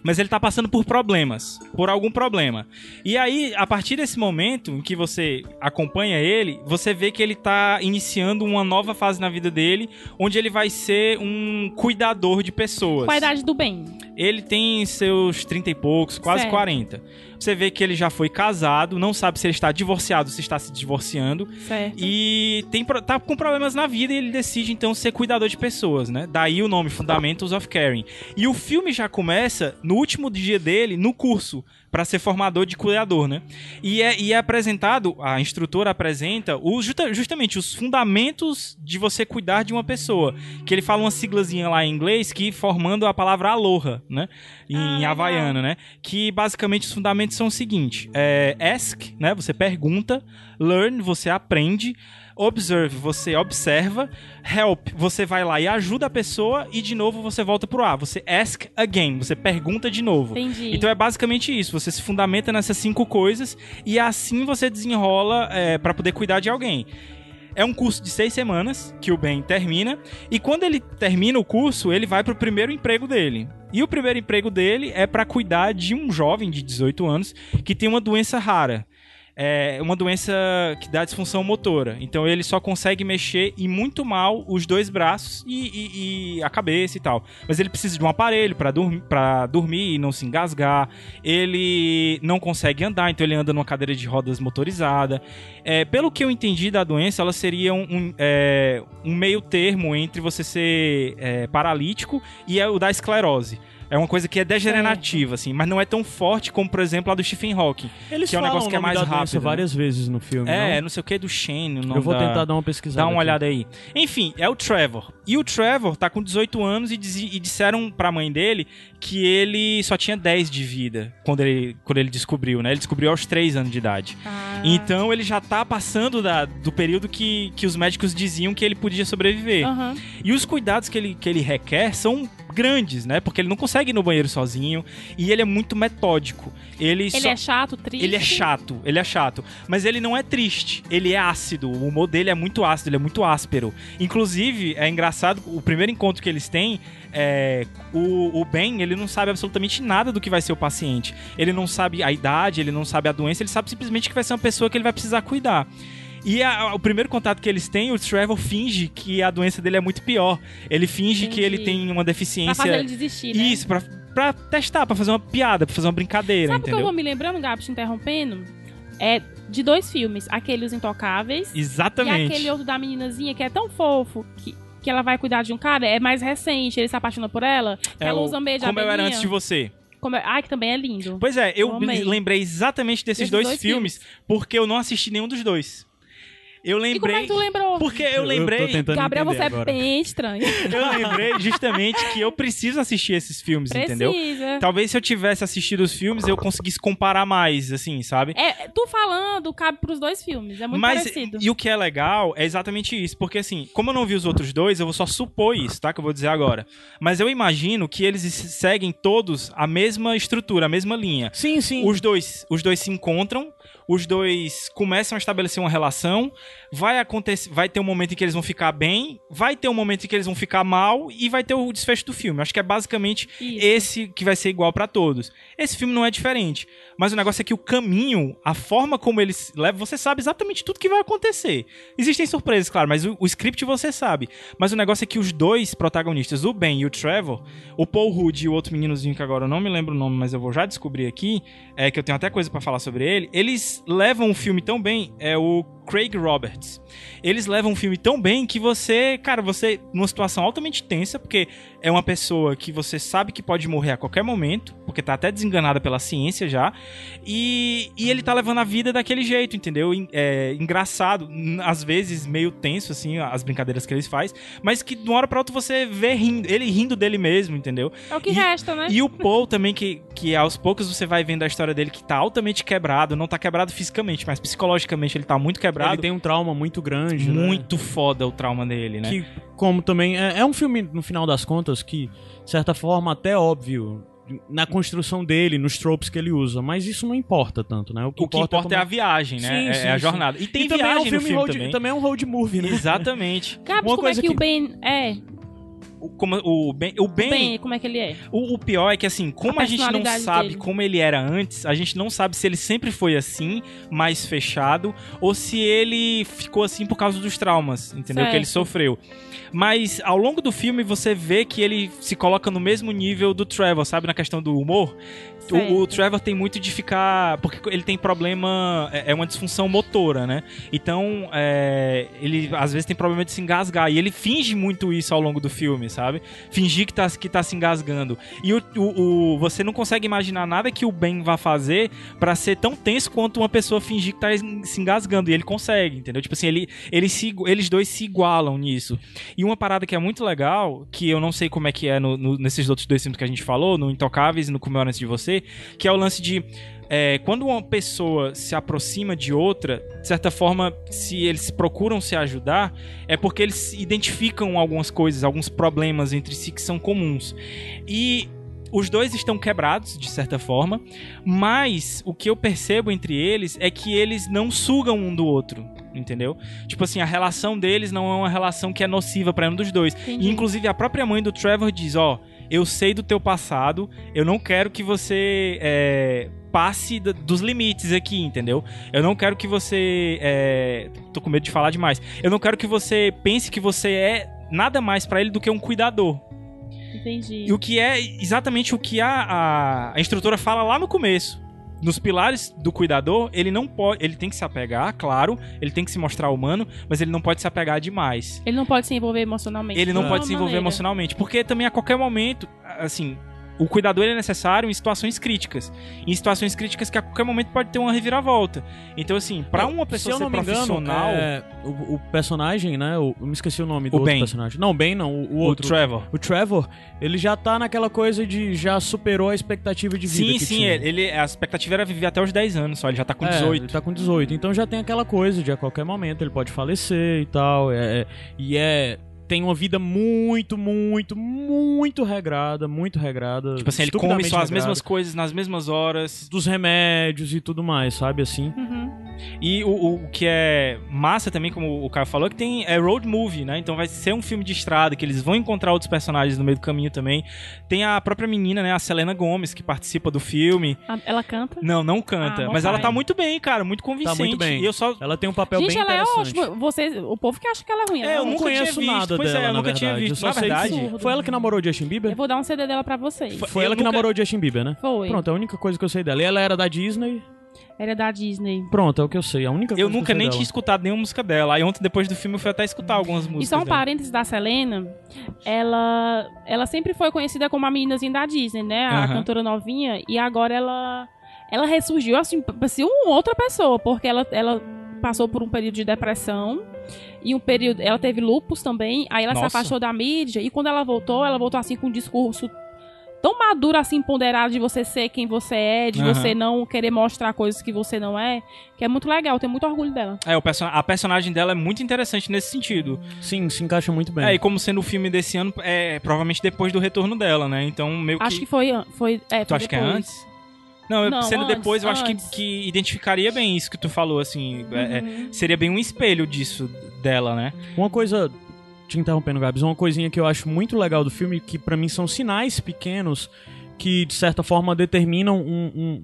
Mas ele tá passando por problemas, por algum problema. E aí, a partir desse momento em que você acompanha ele, você vê que ele tá iniciando uma nova fase na vida dele, onde ele vai ser um cuidador de pessoas. Qual a idade do bem? Ele tem seus 30 e poucos, quase Certo. 40. Você vê que ele já foi casado, não sabe se ele está divorciado, se está se divorciando. Certo. E tem, tá com problemas na vida e ele decide então ser cuidador de pessoas, né? Daí o nome Fundamentals of Caring. E o filme já começa no último dia dele no curso para ser formador de cuidador, né? E é, e é apresentado, a instrutora apresenta justa- justamente os fundamentos de você cuidar de uma pessoa. Que ele fala uma siglazinha lá em inglês que formando a palavra aloha, né? Em Ah, havaiano, né? Que basicamente os fundamentos são o seguinte: é, ask, né? Você pergunta, learn, você aprende. Observe, você observa. Help, você vai lá e ajuda a pessoa. E de novo você volta pro A. Você ask again, você pergunta de novo. Entendi. Então é basicamente isso. Você se fundamenta nessas cinco coisas e assim você desenrola é, para poder cuidar de alguém. É um curso de seis semanas que o Ben termina. E quando ele termina o curso, ele vai pro primeiro emprego dele. E o primeiro emprego dele é para cuidar de um jovem de 18 anos que tem uma doença rara. É uma doença que dá disfunção motora. Então ele só consegue mexer e muito mal os dois braços e, e- e a cabeça e tal. Mas ele precisa de um aparelho para dormir, dormir e não se engasgar. Ele não consegue andar, então ele anda numa cadeira de rodas motorizada. É, pelo que eu entendi da doença, ela seria um, um, é, um meio termo entre você ser é, paralítico e é o da esclerose. É uma coisa que é degenerativa, assim, mas não é tão forte como, por exemplo, a do Stephen Hawking. Eles que é um negócio que é mais rápido. né? várias vezes no filme. É, não? não sei o que do Shane. Eu vou da- tentar dar uma pesquisada. Dá uma aqui. olhada aí. Enfim, é o Trevor. E o Trevor tá com 18 anos e, diz- e disseram pra mãe dele que ele só tinha 10 de vida quando ele, quando ele descobriu, né? Ele descobriu aos 3 anos de idade. Ah, Então ele já tá passando da- do período que, que os médicos diziam que ele podia sobreviver. aham. E os cuidados que ele, que ele requer são grandes, né? Porque ele não consegue ir no banheiro sozinho e ele é muito metódico. Ele, Ele só- é chato, triste. ele é chato, ele é chato. Mas ele não é triste, ele é ácido. O humor dele é muito ácido, ele é muito áspero. Inclusive, é engraçado, o primeiro encontro que eles têm, é, o, o Ben, ele não sabe absolutamente nada do que vai ser o paciente. Ele não sabe a idade, ele não sabe a doença, ele sabe simplesmente que vai ser uma pessoa que ele vai precisar cuidar. E a- o primeiro contato que eles têm, o Trevor finge que a doença dele é muito pior. Ele finge que ele Entendi. tem uma Pra deficiência. fazer ele desistir, né? Isso, pra, pra testar, pra fazer uma piada, pra fazer uma brincadeira, Sabe o que eu vou me lembrando, Gabi, te interrompendo? É de dois filmes. Aquele Os Intocáveis Exatamente. e aquele outro da meninazinha que é tão fofo que, que ela vai cuidar de um cara. É mais recente, ele se apaixona por ela. É ela usa meio de Como eu era antes de você. Como é- Ai, que também é lindo. Pois é, eu Eu amei. lembrei exatamente desses dois, dois filmes, porque eu não assisti nenhum dos dois. Eu E como é lembrei. que tu lembrou? Porque eu Eu- eu tô lembrei. tentando Gabriel, você agora. é bem estranho. Eu lembrei justamente que eu preciso assistir esses filmes, entendeu? Precisa. Talvez se eu tivesse assistido os filmes, eu conseguisse comparar mais, assim, sabe? É, tu falando cabe pros dois filmes. É muito Mas, parecido. e o que é legal é exatamente isso, porque assim, como eu não vi os outros dois, eu vou só supor isso, tá? Que eu vou dizer agora. Mas eu imagino que eles seguem todos a mesma estrutura, a mesma linha. Sim, sim. Os dois, os dois se encontram, os dois começam a estabelecer uma relação, vai acontecer, vai ter um momento em que eles vão ficar bem, vai ter um momento em que eles vão ficar mal e vai ter o desfecho do filme. Acho que é basicamente Isso. esse que vai ser igual pra todos. Esse filme não é diferente, mas o negócio é que o caminho, a forma como eles levam, você sabe exatamente tudo que vai acontecer. Existem surpresas, claro, mas o, o script você sabe. Mas o negócio é que os dois protagonistas, o Ben e o Trevor, o Paul Rudd e o outro meninozinho que agora eu não me lembro o nome, mas eu vou já descobrir aqui, é que eu tenho até coisa pra falar sobre ele. Eles levam o filme tão bem, é o Craig Roberts. Eles levam o filme tão bem que você, cara, você numa situação altamente tensa, porque é uma pessoa que você sabe que pode morrer a qualquer momento, porque tá até desenganada pela ciência já, e, e ele tá levando a vida daquele jeito, entendeu? En- É, engraçado, às vezes meio tenso, assim, as brincadeiras que eles faz, mas que de uma hora pra outra você vê rindo, ele rindo dele mesmo, entendeu? É o que e- resta, né? E o Paul também, que, que aos poucos você vai vendo a história dele que tá altamente quebrado, não tá quebrado fisicamente, mas psicologicamente ele tá muito quebrado. Ele tem um trauma muito grande, né? muito foda o trauma dele, né? Que, como também. É, é um filme, no final das contas, que, de certa forma, até óbvio na construção dele, nos tropes que ele usa, mas isso não importa tanto, né? O que importa, como- é a viagem, né? Sim, é, sim, é a jornada. E tem E também é um viagem no filme filme road, também. também é um road movie, né? Exatamente. Como é que, que- o Ben é? O, como, o Ben, o O Ben, Ben, como é que ele é? O, o pior é que, assim, como A a, gente não sabe dele. como ele era antes, a gente não sabe se ele sempre foi assim, mais fechado, ou se ele ficou assim por causa dos traumas, entendeu? Que ele Certo. sofreu. Mas ao longo do filme você vê que ele se coloca no mesmo nível do Trevor, sabe? Na questão do humor. O, o Certo. Trevor tem muito de ficar. Porque ele tem problema. É é uma disfunção motora, né? Então, é, ele às vezes tem problema de se engasgar. E ele finge muito isso ao longo do filme, sabe? Fingir que tá, que tá se engasgando. E o, o, o- você não consegue imaginar nada que o Ben vá fazer pra ser tão tenso quanto uma pessoa fingir que tá se engasgando. E ele consegue, entendeu? Tipo assim, ele, ele se eles dois se igualam nisso. E uma parada que é muito legal, que eu não sei como é que é no- no- nesses outros dois filmes que a gente falou, no Intocáveis e no Como Eu Antes de Você, que é o lance de é, quando uma pessoa se aproxima de outra, de certa forma, se eles procuram se ajudar, é porque eles identificam algumas coisas, alguns problemas entre si que são comuns. E os dois estão quebrados, de certa forma, mas o que eu percebo entre eles é que eles não sugam um do outro. Entendeu? Tipo assim, a relação deles não é uma relação que é nociva pra um dos dois. E, inclusive, a própria mãe do Trevor diz: Ó, eu sei do teu passado, eu não quero que você é, passe dos limites aqui, entendeu? Eu não quero que você. É, tô com medo de falar demais. Eu não quero que você pense que você é nada mais pra ele do que um cuidador. Entendi. E o que é exatamente o que a, a, a instrutora fala lá no começo. Nos pilares do cuidador, ele não pode. Ele tem que se apegar, claro, ele tem que se mostrar humano, mas ele não pode se apegar demais. Ele não pode se envolver emocionalmente. Ele não de pode se envolver maneira. emocionalmente. Porque também a qualquer momento, assim, o cuidador é necessário em situações críticas. Em situações críticas que a qualquer momento pode ter uma reviravolta. Então, assim, pra uma pessoa ser me engano, profissional. é, o, o personagem, né? o- eu me esqueci o nome do O outro Ben. personagem. Não, Ben não, o, o o outro. Trevor. O Trevor, ele já tá naquela coisa de já superou a expectativa de vida Sim, sim, tinha. ele, ele- a expectativa era viver até os 10 anos só, ele já tá com É, 18. ele tá com 18. Então já tem aquela coisa de a qualquer momento ele pode falecer e tal. é- é- e é. Tem uma vida muito, muito, muito regrada, muito regrada. Tipo assim, ele come só as regrada. mesmas coisas nas mesmas horas. Dos remédios e tudo mais, sabe assim? Uhum. E o, o que é massa também, como o Caio falou, é que tem é road movie, né? Então vai ser um filme de estrada, que eles vão encontrar outros personagens no meio do caminho também. Tem a própria menina, né? A Selena Gomes, que participa do filme. A- Ela canta. Não, não canta. Ah, bom mas ela tá muito bem, cara. Muito convincente. Tá muito bem. E eu só. Ela tem um papel Gente, bem ela é interessante. ótima. Vocês, o povo que acha que ela é ruim. É, ela eu é não nunca tinha conheço visto. nada Pois é, dela, eu na nunca tinha verdade. visto. Eu Na que verdade. Foi ela que namorou o Justin Bieber? Eu vou dar um CD dela pra vocês. Foi eu ela que nunca- namorou o Justin Bieber, né? Foi. Pronto, é a única coisa que eu sei dela. E ela era da Disney. Era da Disney. Pronto, é o que eu sei. A única coisa Eu que nunca sei nem dela. tinha escutado nenhuma música dela. Aí ontem, depois do filme, eu fui até escutar algumas músicas. E só um dela. parênteses da Selena, ela, ela sempre foi conhecida como a meninazinha da Disney, né? A cantora novinha. E agora ela, ela ressurgiu assim, parecia uma outra pessoa, porque ela, ela passou por um período de depressão. E um período. Ela teve lupus também. Aí ela se Nossa. afastou da mídia. E quando ela voltou, ela voltou assim com um discurso tão maduro, assim, ponderado de você ser quem você é, de Aham. você não querer mostrar coisas que você não é. Que é muito legal, eu tenho muito orgulho dela. É, o person... a personagem dela é muito interessante nesse sentido. Sim, se encaixa muito bem. É, e como sendo o filme desse ano, é provavelmente depois do retorno dela, né? Então, meio que. Acho que foi. an- foi é, Tu foi acha que é depois. antes? Não, Não, sendo antes, depois, eu acho que, antes. que identificaria bem isso que tu falou, assim. é- é, Uhum. seria bem um espelho disso dela, né? Uma coisa, te interrompendo, Gabs, uma coisinha que eu acho muito legal do filme, que pra mim são sinais pequenos que, de certa forma, determinam um, um,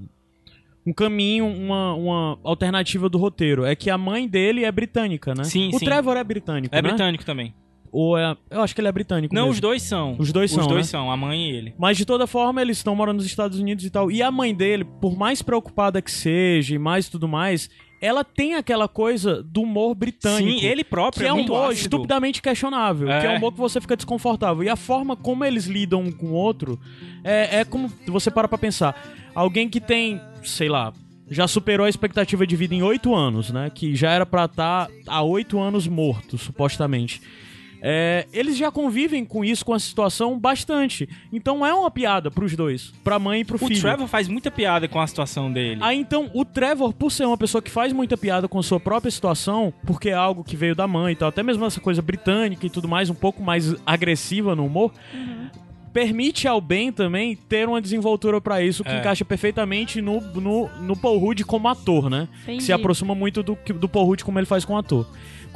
um caminho, uma, uma alternativa do roteiro. É que a mãe dele é britânica, né? Sim, o sim. Trevor é britânico, É né? britânico também. Ou é... Eu acho que ele é britânico Não, mesmo. os dois são. Os dois Os são, dois né? são, a mãe e ele. Mas de toda forma, eles estão morando nos Estados Unidos e tal. E a mãe dele, por mais preocupada que seja e mais tudo mais, ela tem aquela coisa do humor britânico. Sim, ele próprio que é um muito humor ácido. estupidamente questionável, É. que é um humor que você fica desconfortável. E a forma como eles lidam um com o outro é, é como você para pra pensar. Alguém que tem, sei lá, já superou a expectativa de vida em oito anos, né? Que já era pra estar há oito anos morto, supostamente. É, eles já convivem com isso, com a situação, bastante. Então é uma piada pros dois, pra mãe e pro O filho. Trevor faz muita piada com a situação dele. Aí então, o Trevor, por ser uma pessoa que faz muita piada com sua própria situação, porque é algo que veio da mãe e tal, até mesmo essa coisa britânica e tudo mais, um pouco mais agressiva no humor, permite ao Ben também ter uma desenvoltura pra isso que É. encaixa perfeitamente no, no, no Paul Rudd como ator, né? Entendi. Que se aproxima muito do, que- do Paul Rudd como ele faz com ator.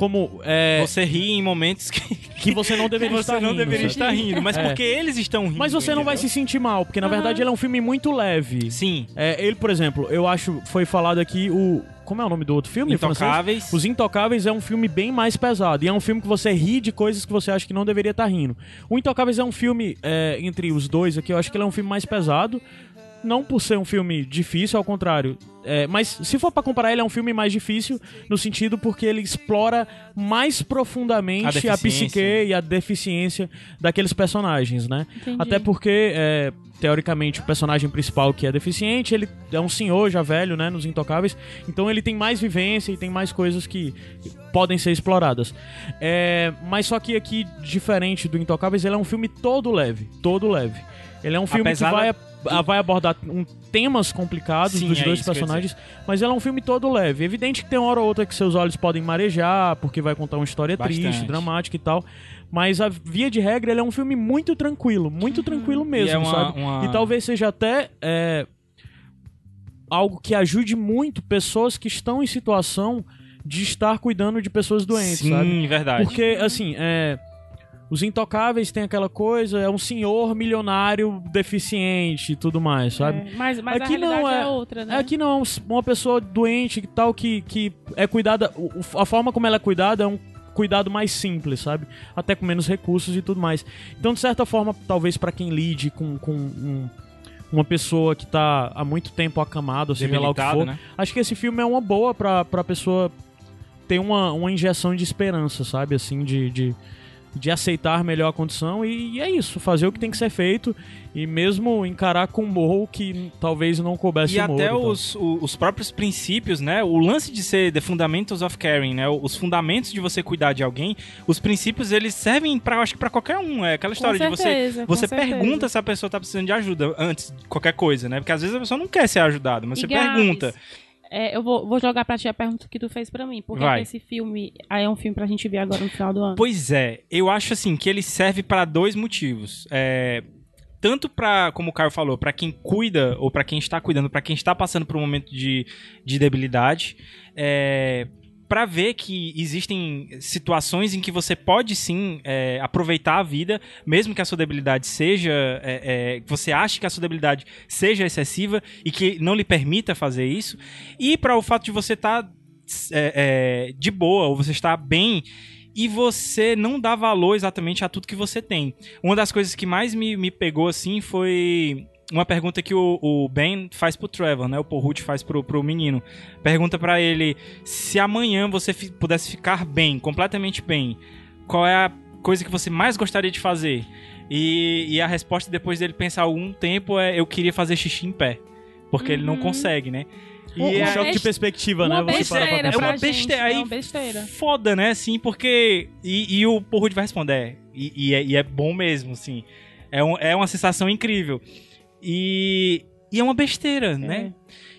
Como é, Você ri em momentos que, que você não deveria você estar não rindo, deveria sabe? estar rindo, mas É. porque eles estão rindo. Mas você não vai se sentir mal, porque na verdade ele é um filme muito leve. Sim. É, ele, por exemplo, eu acho, foi falado aqui o. Como é o nome do outro filme? francês? Intocáveis. Os Intocáveis é um filme bem mais pesado. E é um filme que você ri de coisas que você acha que não deveria estar rindo. O Intocáveis é um filme, é, entre os dois aqui, eu acho que ele é um filme mais pesado. Não por ser um filme difícil, ao contrário. É, mas se for pra comparar, ele é um filme mais difícil no sentido porque ele explora mais A profundamente a, deficiência. psique e a deficiência daqueles personagens, né? Entendi. Até porque, é, teoricamente, o personagem principal que é deficiente, ele é um senhor já velho, né, nos Intocáveis. Então ele tem mais vivência e tem mais coisas que podem ser exploradas. É, mas só que aqui, diferente do Intocáveis, ele é um filme todo leve, todo leve. Ele é um filme Apesar que vai, da- vai abordar um, temas complicados Sim, dos é dois personagens, mas ele é um filme todo leve. Evidente que tem uma hora ou outra que seus olhos podem marejar, porque vai contar uma história triste, Bastante. dramática e tal. Mas a via de regra, ele é um filme muito tranquilo, muito tranquilo mesmo, E é uma- sabe? uma- E talvez seja até é, algo que ajude muito pessoas que estão em situação de estar cuidando de pessoas doentes, Sim, sabe? verdade. Porque, assim, é, os intocáveis tem aquela coisa, é um senhor milionário deficiente e tudo mais, sabe? É, mas mas Aqui a não é- é, outra, né? Aqui não é um- uma pessoa doente e tal que, que é cuidada. A forma como ela é cuidada é um cuidado mais simples, sabe? Até com menos recursos e tudo mais. Então, de certa forma, talvez pra quem lide com, com um- uma pessoa que tá há muito tempo acamada, seja lá o que for, né? acho que esse filme é uma boa pra, pra pessoa ter uma, uma injeção de esperança, sabe? Assim, de, de, de aceitar melhor a condição e, e é isso, fazer o que tem que ser feito e mesmo encarar com humor o que talvez não coubesse E humor. até tal. os, o- os próprios princípios, né? O lance de ser The Fundamentals of Caring, né? Os fundamentos de você cuidar de alguém, os princípios eles servem para acho que para qualquer um. É aquela história de certeza, você com você certeza. pergunta se a pessoa tá precisando de ajuda antes de qualquer coisa, né? Porque às vezes a pessoa não quer ser ajudada, mas E você Gabs, pergunta. É, eu vou, vou jogar pra ti a pergunta que tu fez pra mim. Por que Vai. esse filme aí é um filme pra gente ver agora no final do ano? Pois é, eu acho assim que ele serve para dois motivos. É, tanto para, como o Caio falou, para quem cuida ou para quem está cuidando, para quem está passando por um momento de, de debilidade, é, para ver que existem situações em que você pode sim é, aproveitar a vida, mesmo que a sua debilidade seja, é, é, você ache que a sua debilidade seja excessiva e que não lhe permita fazer isso, e para o fato de você estar é, é, de boa ou você estar bem e você não dá valor exatamente a tudo que você tem. Uma das coisas que mais me, me pegou assim foi uma pergunta que o, o Ben faz pro Trevor, né? O Paul Rudd faz pro, pro menino. Pergunta pra ele se amanhã você fi- pudesse ficar bem, completamente bem, qual é a coisa que você mais gostaria de fazer? E, e a resposta depois dele pensar algum tempo é eu queria fazer xixi em pé. Porque ele não Uhum. consegue, né? E Um é- choque de perspectiva, né? uma Você para pra besteira é pensar. uma gente, besteira. é Aí uma besteira. foda, né? Assim, porque. E, e o Paul Rudd vai responder. é. E, e é, e é bom mesmo, assim. É, um- é uma sensação incrível. E. E é uma besteira, né?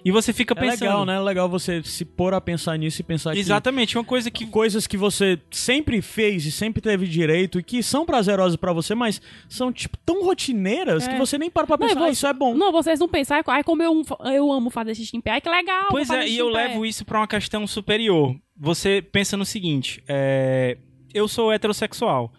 E você fica É pensando. legal, né? É legal você se pôr a pensar nisso e pensar que Exatamente, uma coisa que. coisas que você sempre fez e sempre teve direito e que são prazerosas pra você, mas são tipo tão rotineiras É. que você nem para pra Não, pensar, e ah, você- isso é bom. Não, vocês não pensam, ai, ai, como eu, eu amo fazer xixi em pé. Ai, que legal. Pois é, e eu levo isso pra uma questão superior. Você pensa no seguinte: é, eu sou heterossexual.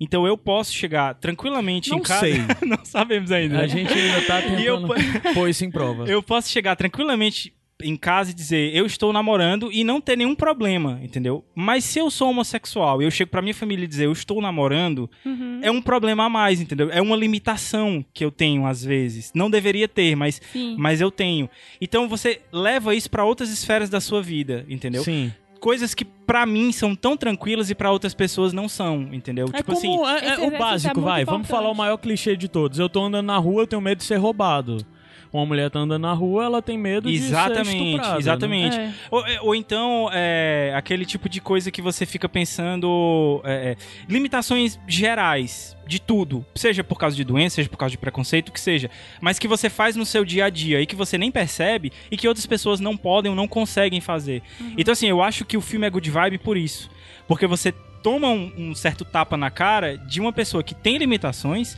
Então eu posso chegar tranquilamente Não em casa. sei. não sabemos ainda. né? A gente ainda tá eu- tentando pôr isso em prova. eu posso chegar tranquilamente em casa e dizer eu estou namorando e não ter nenhum problema, entendeu? Mas se eu sou homossexual e eu chego pra minha família e dizer eu estou namorando, Uhum. é um problema a mais, entendeu? É uma limitação que eu tenho às vezes. Não deveria ter, mas, Sim. mas eu tenho. Então você leva isso pra outras esferas da sua vida, entendeu? Sim. Coisas que pra mim são tão tranquilas e pra outras pessoas não são, entendeu? É tipo como assim, é, é o é básico, muito vai. Vamos importante. falar o maior clichê de todos. Eu tô andando na rua, eu tenho medo de ser roubado. Uma mulher tá andando na rua, ela tem medo de ser Exatamente, estuprada, né? exatamente. É. Ou, é, ou então, é, aquele tipo de coisa que você fica pensando. é, é, limitações gerais de tudo. Seja por causa de doença, seja por causa de preconceito, o que seja. Mas que você faz no seu dia a dia e que você nem percebe e que outras pessoas não podem ou não conseguem fazer. Então, assim, eu acho que o filme é good vibe por isso. Porque você toma um, um certo tapa na cara de uma pessoa que tem limitações.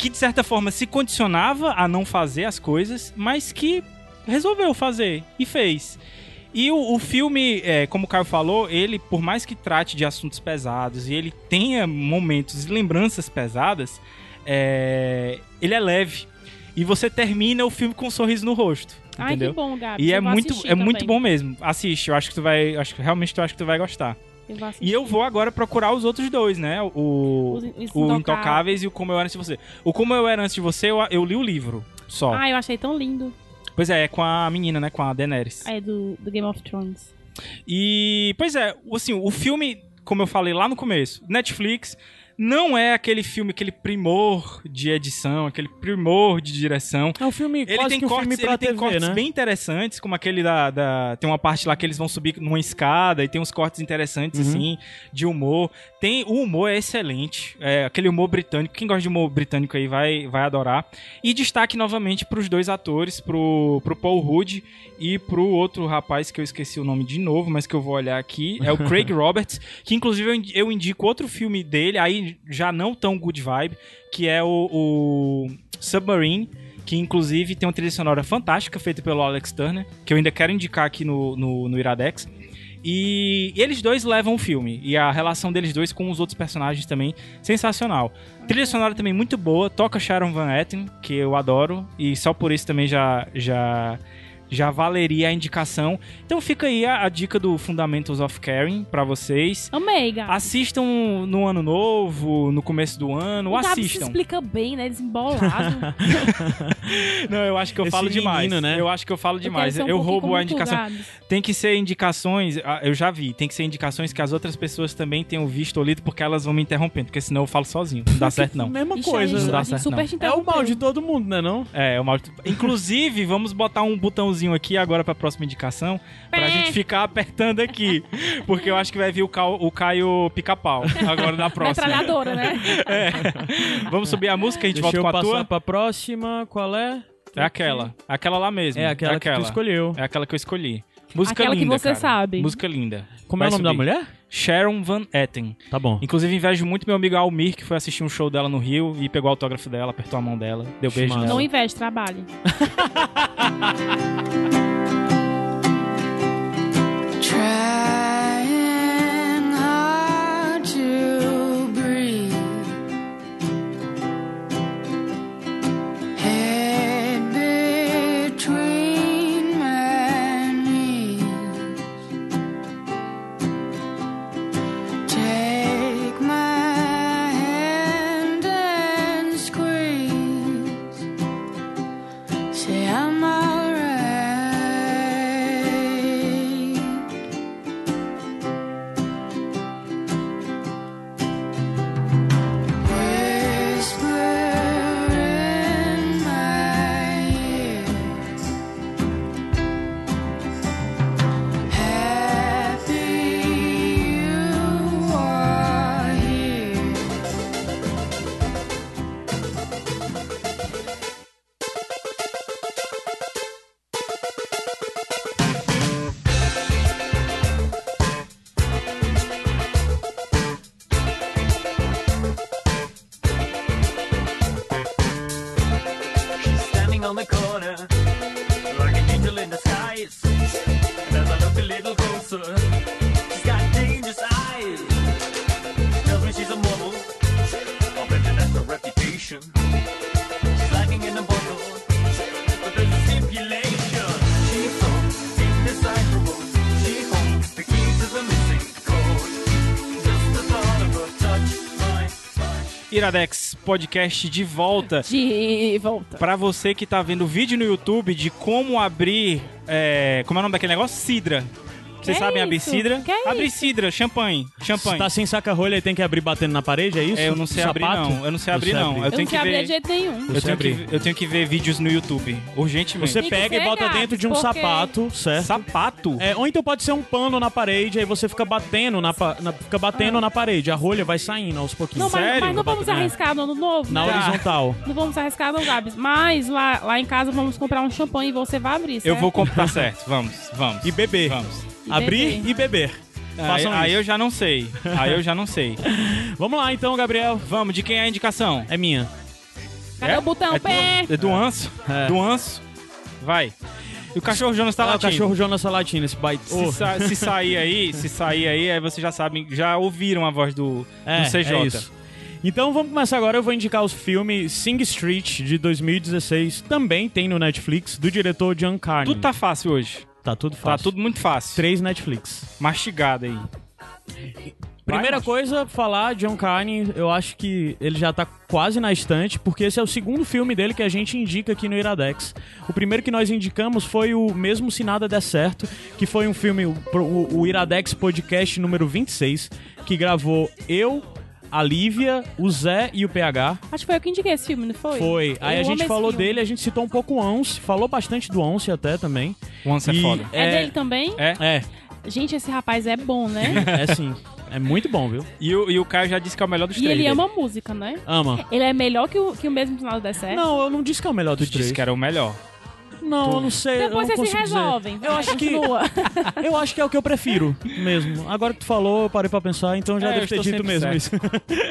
Que de certa forma se condicionava a não fazer as coisas, mas que resolveu fazer e fez. E o, o filme, é, como o Caio falou, ele, por mais que trate de assuntos pesados e ele tenha momentos e lembranças pesadas, é, ele é leve. E você termina o filme com um sorriso no rosto. Ai, entendeu? que bom, Gabi. E é Eu vou muito, é muito bom mesmo. Assiste, eu acho que tu vai. Acho que realmente tu acho que tu vai gostar. E eu vou agora procurar os outros dois, né? O, Os- os o Intocáveis. Intocáveis e o Como Eu Era Antes de Você. O Como Eu Era Antes de Você, eu, eu li o livro só. Ah, eu achei tão lindo. Pois é, é com a menina, né? Com a Daenerys. É do, do Game of Thrones. E, pois é, assim, o filme, como eu falei lá no começo, Netflix, Não é aquele filme, aquele primor de edição, aquele primor de direção. É um filme Ele tem que um cortes, filme pra ele tem TV, cortes né? bem interessantes, como aquele da, da- Tem uma parte lá que eles vão subir numa escada e tem uns cortes interessantes, Uhum. assim, de humor. Tem, o humor é excelente. É aquele humor britânico. Quem gosta de humor britânico aí vai, vai adorar. E destaque novamente pros dois atores, pro, pro Paul Rudd e pro outro rapaz que eu esqueci o nome de novo, mas que eu vou olhar aqui. É o Craig Roberts, que inclusive eu indico outro filme dele, aí já não tão good vibe, que é o, o Submarine que inclusive tem uma trilha sonora fantástica feita pelo Alex Turner, que eu ainda quero indicar aqui no, no, no Iradex. E eles dois levam o filme. E a relação deles dois com os outros personagens também, sensacional. Trilha sonora também muito boa. Toca Sharon Van Etten, que eu adoro. E só por isso também já, já, já valeria a indicação. Então fica aí a, a dica do Fundamentals of Caring pra vocês. Amei, Gabi. Assistam no ano novo, no começo do ano, o Gabi se assistam. explica bem, né? Desembolado. Não, eu acho que eu Esse falo demais. menino, né? Eu acho que eu falo demais. Eu, um pouquinho roubo a indicação. Tem que ser indicações, ah, eu já vi, tem que ser indicações que as outras pessoas também tenham visto ou lido, porque elas vão me interrompendo, porque senão eu falo sozinho. Não dá certo, não. Mesma Ixi, coisa. a gente, não dá certo, super não. É o mal de todo mundo, né não? É, é uma... Inclusive, vamos botar um botãozinho aqui agora pra próxima indicação, pra gente ficar apertando aqui. Porque eu acho que vai vir o, Cal- o Caio pica-pau agora na próxima. Metralhadora, né? Vamos subir a música, a gente Deixa eu volta com a passar tua? pra próxima. Qual é? É aquela. Aquela lá mesmo. É aquela, que tu escolheu. É aquela que eu escolhi. Música Aquela que linda, você cara. sabe. Música linda. Como é o Vai nome da subir. mulher? Sharon Van Etten. Tá bom. Inclusive, invejo muito meu amigo Almir, que foi assistir um show dela no Rio e pegou o autógrafo dela, apertou a mão dela, deu beijo Massa. nela. Não investe, trabalhe. try. Closer, she's got dangerous eyes. Tells me she's a model of international reputation. She's lightning in bottle, but there's a stipulation. She's so indecipherable. She holds the key to the missing code. Just the thought of her touch. Iradex Podcast de volta. De volta. Pra você que tá vendo o vídeo no YouTube de como abrir. é, como é o nome daquele negócio? Cidra. Vocês Que sabem abrir isso? cidra? Que isso? cidra, champanhe. Champanhe. tá sem saca-rolha e tem que abrir batendo na parede, é isso? É, eu não sei abrir, não. Eu não sei abrir, não. Eu Eu tenho não que sei abrir ver. de jeito nenhum. Eu tenho, que, abrir. eu tenho que ver vídeos no YouTube, urgentemente. Você que pega e bota dentro de um porque- sapato, certo? Sapato? É, ou então pode ser um pano na parede, aí você fica batendo na, pa- na- fica batendo na parede. A rolha vai saindo aos pouquinhos. Não, mas, Sério? mas não vamos É. arriscar no ano novo. Na né? horizontal. Não vamos arriscar, não, Gabs. Mas lá, lá em casa vamos comprar um champanhe e você vai abrir, Eu certo? vou comprar certo. Vamos, vamos. E beber. Vamos. E Abrir beber. e beber. Aí, aí eu já não sei. Aí eu já não sei. Vamos lá então, Gabriel. Vamos, de quem é a indicação? É minha. Cadê o botão? É Pé! do, é do Anso? É. Do Anso? Vai. E o cachorro Jonas tá Ah, o latindo. cachorro Jonas Salatino, esse baita. Se, sa- se sair aí, se sair aí, aí vocês já sabem, já ouviram a voz do, é, do CJ. é isso. Então vamos começar agora. Eu vou indicar os filmes Sing Street de 2016. Também tem no Netflix, do diretor John Carney. Tudo tá fácil hoje. Tá tudo Tá fácil. tudo muito fácil. Três Netflix. Mastigado aí. Primeira Vai, coisa, falar John Carney, eu acho que ele já tá quase na estante, porque esse é o segundo filme dele que a gente indica aqui no Iradex. O primeiro que nós indicamos foi o Mesmo Se Nada Der Certo, que foi um filme, o, o- o Iradex Podcast número 26, que gravou eu, a Lívia, o Zé e o PH. Acho que foi eu que indiquei esse filme, não foi? Foi. Aí Eu a gente falou dele, a gente citou um pouco o Once, falou bastante do Once até também. O Once é E foda. É, dele também? É. É, Gente, esse rapaz é bom, né? é sim. É muito bom, viu? E o, e o Caio já disse que é o melhor dos e três. ele dele. ama música, né? Ama. Ele é melhor que o, que o mesmo final do The Certo? Não, eu não disse que é o melhor Tu dos disse três. que era o melhor. Não, eu não sei. eu Depois não vocês se consigo dizer. resolvem. Eu acho que eu acho que é o que eu prefiro mesmo. Agora que tu falou, eu parei pra pensar, então já É, eu deve ter dito mesmo certo. isso.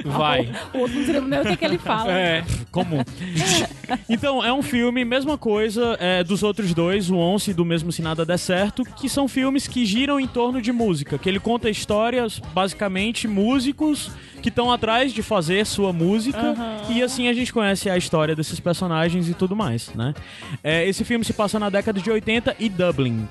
Vai. O outro não sabe nem o que, que ele fala. É. Comum. Então, é um filme, mesma coisa é, dos outros dois, o Once e do mesmo Se Nada Der Certo, que são filmes que giram em torno de música, que ele conta histórias, basicamente, músicos que estão atrás de fazer sua música, e assim a gente conhece a história desses personagens e tudo mais, né? É, esse filme se passa na década de 80 e Dublin.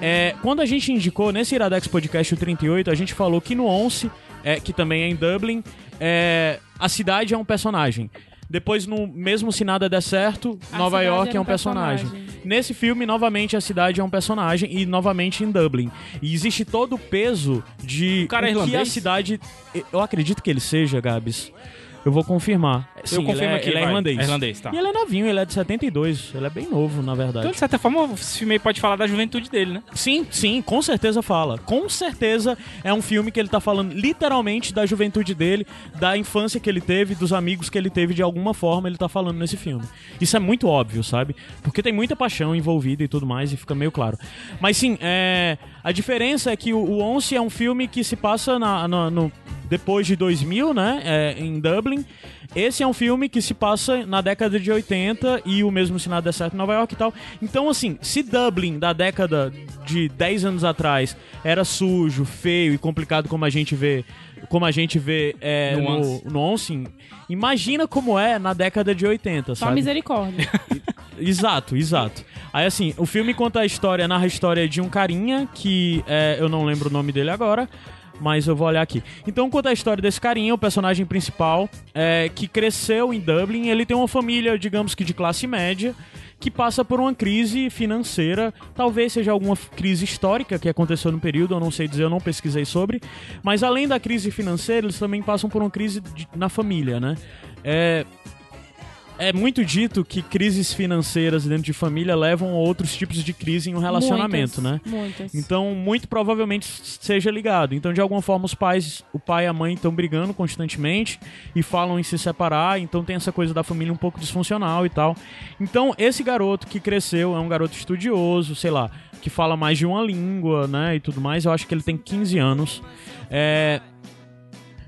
É, quando a gente indicou nesse Iradex Podcast o 38, a gente falou que no Once, é, que também é em Dublin, é, a cidade é um personagem. Depois, no mesmo Se Nada Der Certo, A Nova York é um um personagem. personagem. Nesse filme, novamente, a cidade é um personagem e novamente em Dublin. E existe todo o peso de O cara é o que a cidade. Eu acredito que ele seja, Gabs. Eu vou confirmar. Sim, ele confirmo é, aqui, ele é vai. irlandês. É irlandês, tá. E ele é novinho, ele é de 72. Ele é bem novo, na verdade. Então, de certa forma, esse filme aí pode falar da juventude dele, né? Sim, sim, com certeza fala. Com certeza é um filme que ele tá falando literalmente da juventude dele, da infância que ele teve, dos amigos que ele teve de alguma forma, ele tá falando nesse filme. Isso é muito óbvio, sabe? Porque tem muita paixão envolvida e tudo mais, e fica meio claro. Mas sim, é... a diferença é que o, o Once é um filme que se passa na, na- no, depois de 2000, né? É, em Dublin. Esse é um filme que se passa na década de 80 e o mesmo se nada der certo em Nova York e tal. Então, assim, se Dublin da década de 10 anos atrás era sujo, feio e complicado como a gente vê, como a gente vê é, No no, Once, imagina como é na década de 80, Só sabe? misericórdia. Exato, exato. Aí assim, o filme conta a história, narra a história de um carinha que é, eu não lembro o nome dele agora. Mas eu vou olhar aqui. Então conta a história desse carinha, o personagem principal, é, que cresceu em Dublin. Ele tem uma família, digamos que de classe média, que passa por uma crise financeira. Talvez seja alguma crise histórica que aconteceu no período, eu não sei dizer, eu não pesquisei sobre. Mas além da crise financeira, eles também passam por uma crise de- na família, né? É, é muito dito que crises financeiras dentro de família levam a outros tipos de crise em um relacionamento, Muitas, né? Muitas. Então, muito provavelmente seja ligado. Então, de alguma forma, os pais, o pai e a mãe estão brigando constantemente e falam em se separar. Então, tem essa coisa da família um pouco disfuncional e tal. Então, esse garoto que cresceu é um garoto estudioso, sei lá, que fala mais de uma língua, né? E tudo mais. Eu acho que ele tem 15 anos. É,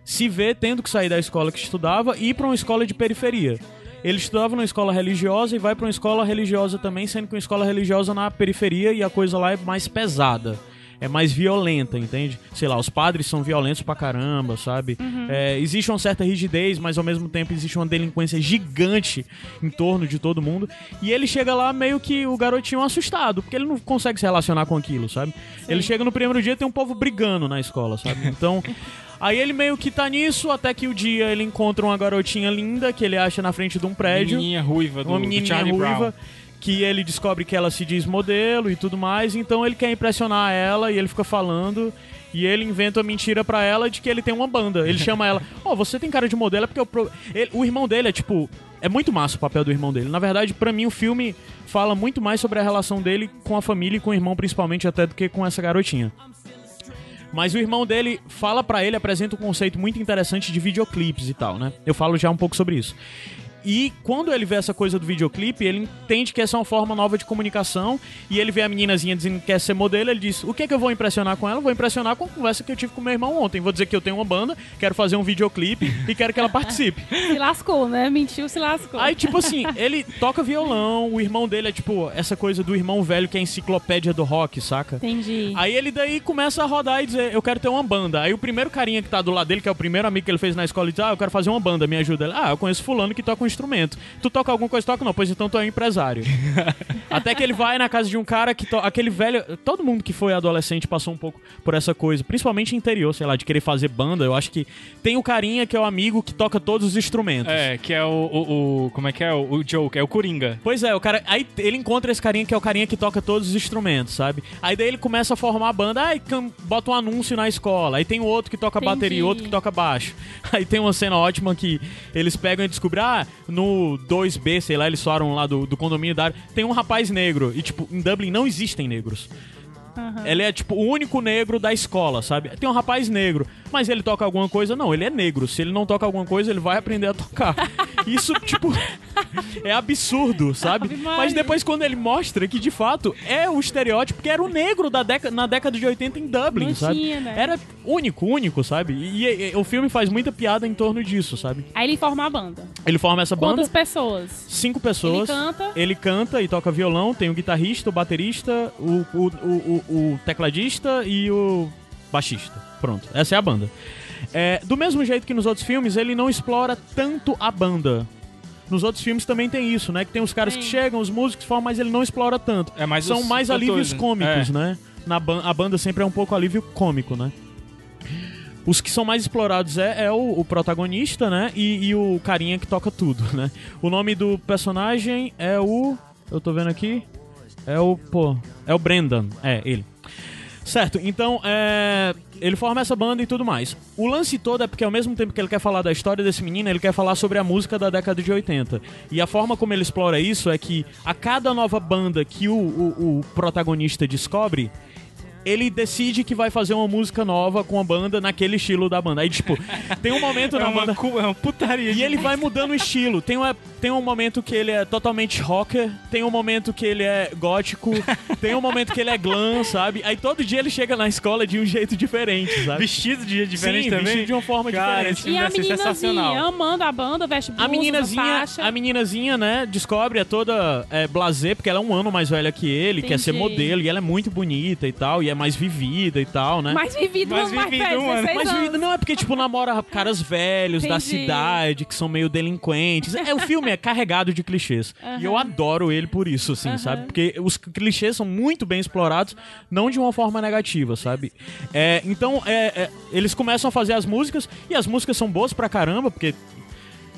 se vê tendo que sair da escola que estudava e ir para uma escola de periferia. Ele estudava numa escola religiosa e vai para uma escola religiosa também, sendo que uma escola religiosa na periferia e a coisa lá é mais pesada. É mais violenta, entende? Sei lá, os padres são violentos pra caramba, sabe? É, existe uma certa rigidez, mas ao mesmo tempo existe uma delinquência gigante em torno de todo mundo. E ele chega lá meio que o garotinho assustado, porque ele não consegue se relacionar com aquilo, sabe? Ele chega no primeiro dia e tem um povo brigando na escola, sabe? Então. Aí ele meio que tá nisso, até que o dia ele encontra uma garotinha linda que ele acha na frente de um prédio. Menininha ruiva do, uma do menininha Charlie ruiva. Brown. Que ele descobre que ela se diz modelo e tudo mais, então ele quer impressionar ela e ele fica falando. E ele inventa uma mentira pra ela de que ele tem uma banda. Ele chama ela, ó, você tem cara de modelo, é porque pro- ele- o irmão dele é tipo. É muito massa o papel do irmão dele. Na verdade, pra mim, o filme fala muito mais sobre a relação dele com a família e com o irmão, principalmente, até do que com essa garotinha. Mas o irmão dele fala pra ele, apresenta um conceito muito interessante de videoclipes e tal, né? Eu falo já um pouco sobre isso. E quando ele vê essa coisa do videoclipe, ele entende que essa é uma forma nova de comunicação. E ele vê a meninazinha dizendo que quer ser modelo. Ele diz: O que é que eu vou impressionar com ela? Vou impressionar com a conversa que eu tive com meu irmão ontem. Vou dizer que eu tenho uma banda, quero fazer um videoclipe e quero que ela participe. Se lascou, né? Mentiu, se lascou. Aí, tipo assim, ele toca violão, o irmão dele é tipo essa coisa do irmão velho que é a enciclopédia do rock, saca? Entendi. Aí ele daí começa a rodar e dizer, eu quero ter uma banda. Aí o primeiro carinha que tá do lado dele, que é o primeiro amigo que ele fez na escola, ele diz, ah, eu quero fazer uma banda, me ajuda. Ele, ah, eu conheço fulano que toca um instrumento. Tu toca alguma coisa, toca não, pois então tu é um empresário. Até que ele vai na casa de um cara que to... aquele velho, todo mundo que foi adolescente passou um pouco por essa coisa, principalmente interior, sei lá, de querer fazer banda. Eu acho que tem o carinha que é o amigo que toca todos os instrumentos. É, que é o, o, o- Como é que é? O, o Joke, é o Coringa. Pois é, o cara. Aí ele encontra esse carinha que é o carinha que toca todos os instrumentos, sabe? Aí daí ele começa a formar a banda, aí bota um anúncio na escola. Aí tem o outro que toca Entendi. bateria, outro que toca baixo. Aí tem uma cena ótima que eles pegam e descobrem, ah, no 2B, sei lá, eles foram lá do, do condomínio da área, tem um rapaz negro. E, tipo, em Dublin não existem negros. Ele é, tipo, o único negro da escola, sabe? Tem um rapaz negro, mas ele toca alguma coisa? Não, ele é negro. Se ele não toca alguma coisa, ele vai aprender a tocar. Isso, tipo, é absurdo, sabe? Mas depois, quando ele mostra que, de fato, é o estereótipo que era o negro da década, na década de 80 em Dublin, Não sabe? tinha, né? Era único, único, sabe? E, e- e o filme faz muita piada em torno disso, sabe? Aí ele forma a banda. Ele forma essa banda. Quantas pessoas? Cinco pessoas. Ele canta. Ele canta e toca violão. Tem o guitarrista, o baterista, o, o, o, o- tecladista e o baixista. Pronto, essa é a banda. É, do mesmo jeito que nos outros filmes, ele não explora tanto a banda. Nos outros filmes também tem isso, né? Que tem os caras Sim. que chegam, os músicos formam, mas ele não explora tanto. É mais São os mais cantores, alívios né? cômicos, É. né? Na ban a banda sempre é um pouco alívio cômico, né? Os que são mais explorados é, é o, o protagonista, né? E, e o carinha que toca tudo, né? O nome do personagem é o. Eu tô vendo aqui. É o. Pô. É o Brendan. É, ele. Certo, então é, ele forma essa banda e tudo mais. O lance todo é porque ao mesmo tempo que ele quer falar da história desse menino, ele quer falar sobre a música da década de 80. E a forma como ele explora isso é que a cada nova banda que o, o- o protagonista descobre, ele decide que vai fazer uma música nova com a banda naquele estilo da banda. Aí, tipo, tem um momento É na uma, banda. cu- é uma putaria. E ele vai mudando o estilo. Tem, uma, tem um momento que ele é totalmente rocker, tem um momento que ele é gótico, tem um momento que ele é glam, sabe? Aí todo dia ele chega na escola de um jeito diferente, sabe? Vestido de diferente Sim, também? vestido de uma forma Cara, diferente. esse E a meninazinha amando a banda, veste blusa, A meninazinha, faixa. a meninazinha, né, descobre, é toda é, blasé, porque ela é um ano mais velha que ele, quer ser Entendi. modelo, e ela é muito bonita e tal, e é mais vivida e tal, né? Mais vivido, Mais mais, vivido, velho, um ano. 16 Mas anos. vida não é porque, tipo, namora caras velhos da Entendi. cidade, que são meio delinquentes. É, o filme é carregado de clichês. E eu adoro ele por isso, assim, Aham. sabe? Porque os clichês são muito bem explorados, não de uma forma negativa, sabe? É, então, é, é, eles começam a fazer as músicas, e as músicas são boas pra caramba, porque.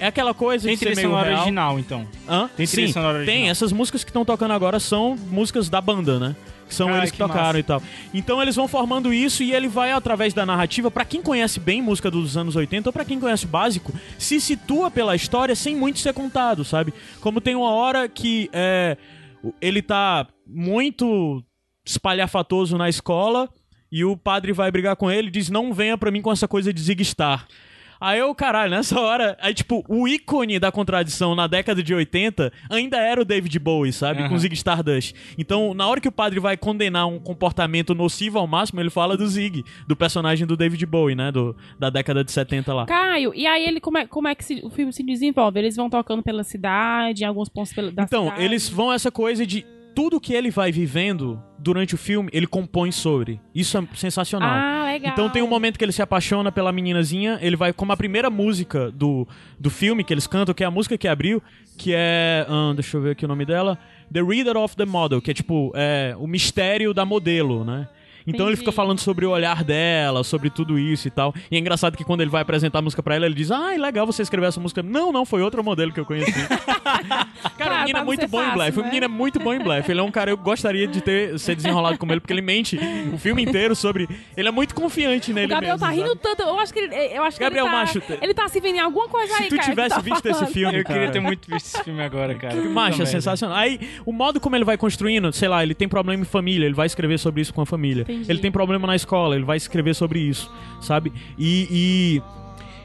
É aquela coisa Tem de ser meio sonora real. original, então. Hã? Tem trilha Sim, sonora original. tem. Essas músicas que estão tocando agora são músicas da banda, né? Que são Ai, eles que, que tocaram massa. e tal. Então eles vão formando isso e ele vai, através da narrativa, pra quem conhece bem música dos anos 80 ou pra quem conhece o básico, se situa pela história sem muito ser contado, sabe? Como tem uma hora que é, ele tá muito espalhafatoso na escola e o padre vai brigar com ele e diz: Não venha pra mim com essa coisa de Zig Star. Aí eu, caralho, nessa hora, aí tipo, o ícone da contradição na década de 80 ainda era o David Bowie, sabe? Com Aham. Zig Stardust. Então, na hora que o padre vai condenar um comportamento nocivo ao máximo, ele fala do Zig, do personagem do David Bowie, né? Do, da década de 70 lá. Caio, e aí ele como é, como é que se- o filme se desenvolve? Eles vão tocando pela cidade, em alguns pontos pela, da Então, cidade. eles vão essa coisa de tudo que ele vai vivendo durante o filme, ele compõe sobre. Isso é sensacional. Ah, legal. Então tem um momento que ele se apaixona pela meninazinha, ele vai como a primeira música do, do filme que eles cantam, que é a música que abriu, que é, ahn, deixa eu ver aqui o nome dela, The Reader of the Model, que é tipo é, o mistério da modelo, né? Então ele fica falando sobre o olhar dela, sobre tudo isso e tal. E é engraçado que quando ele vai apresentar a música pra ela, ele diz: Ah, legal você escrever essa música. Não, não, foi outro modelo que eu conheci. Cara, o menino é muito bom em fácil, blefe. O né? menino é muito bom em blefe. Ele é um cara, eu gostaria de ter ser desenrolado como ele, porque ele mente o filme inteiro sobre. Ele é muito confiante nele O Gabriel mesmo, tá rindo sabe? tanto. Eu acho que ele, eu acho que Gabriel ele tá, Macho, ele tá se vendo em alguma coisa aí, Se tu cara, que tivesse tá visto esse falando. filme, Eu queria cara, ter muito visto esse filme agora, cara. Macho, é merda. sensacional. Aí, o modo como ele vai construindo, sei lá, ele tem problema em família, ele vai escrever sobre isso com a família. Entendi. Ele tem problema na escola, ele vai escrever sobre isso, sabe? E.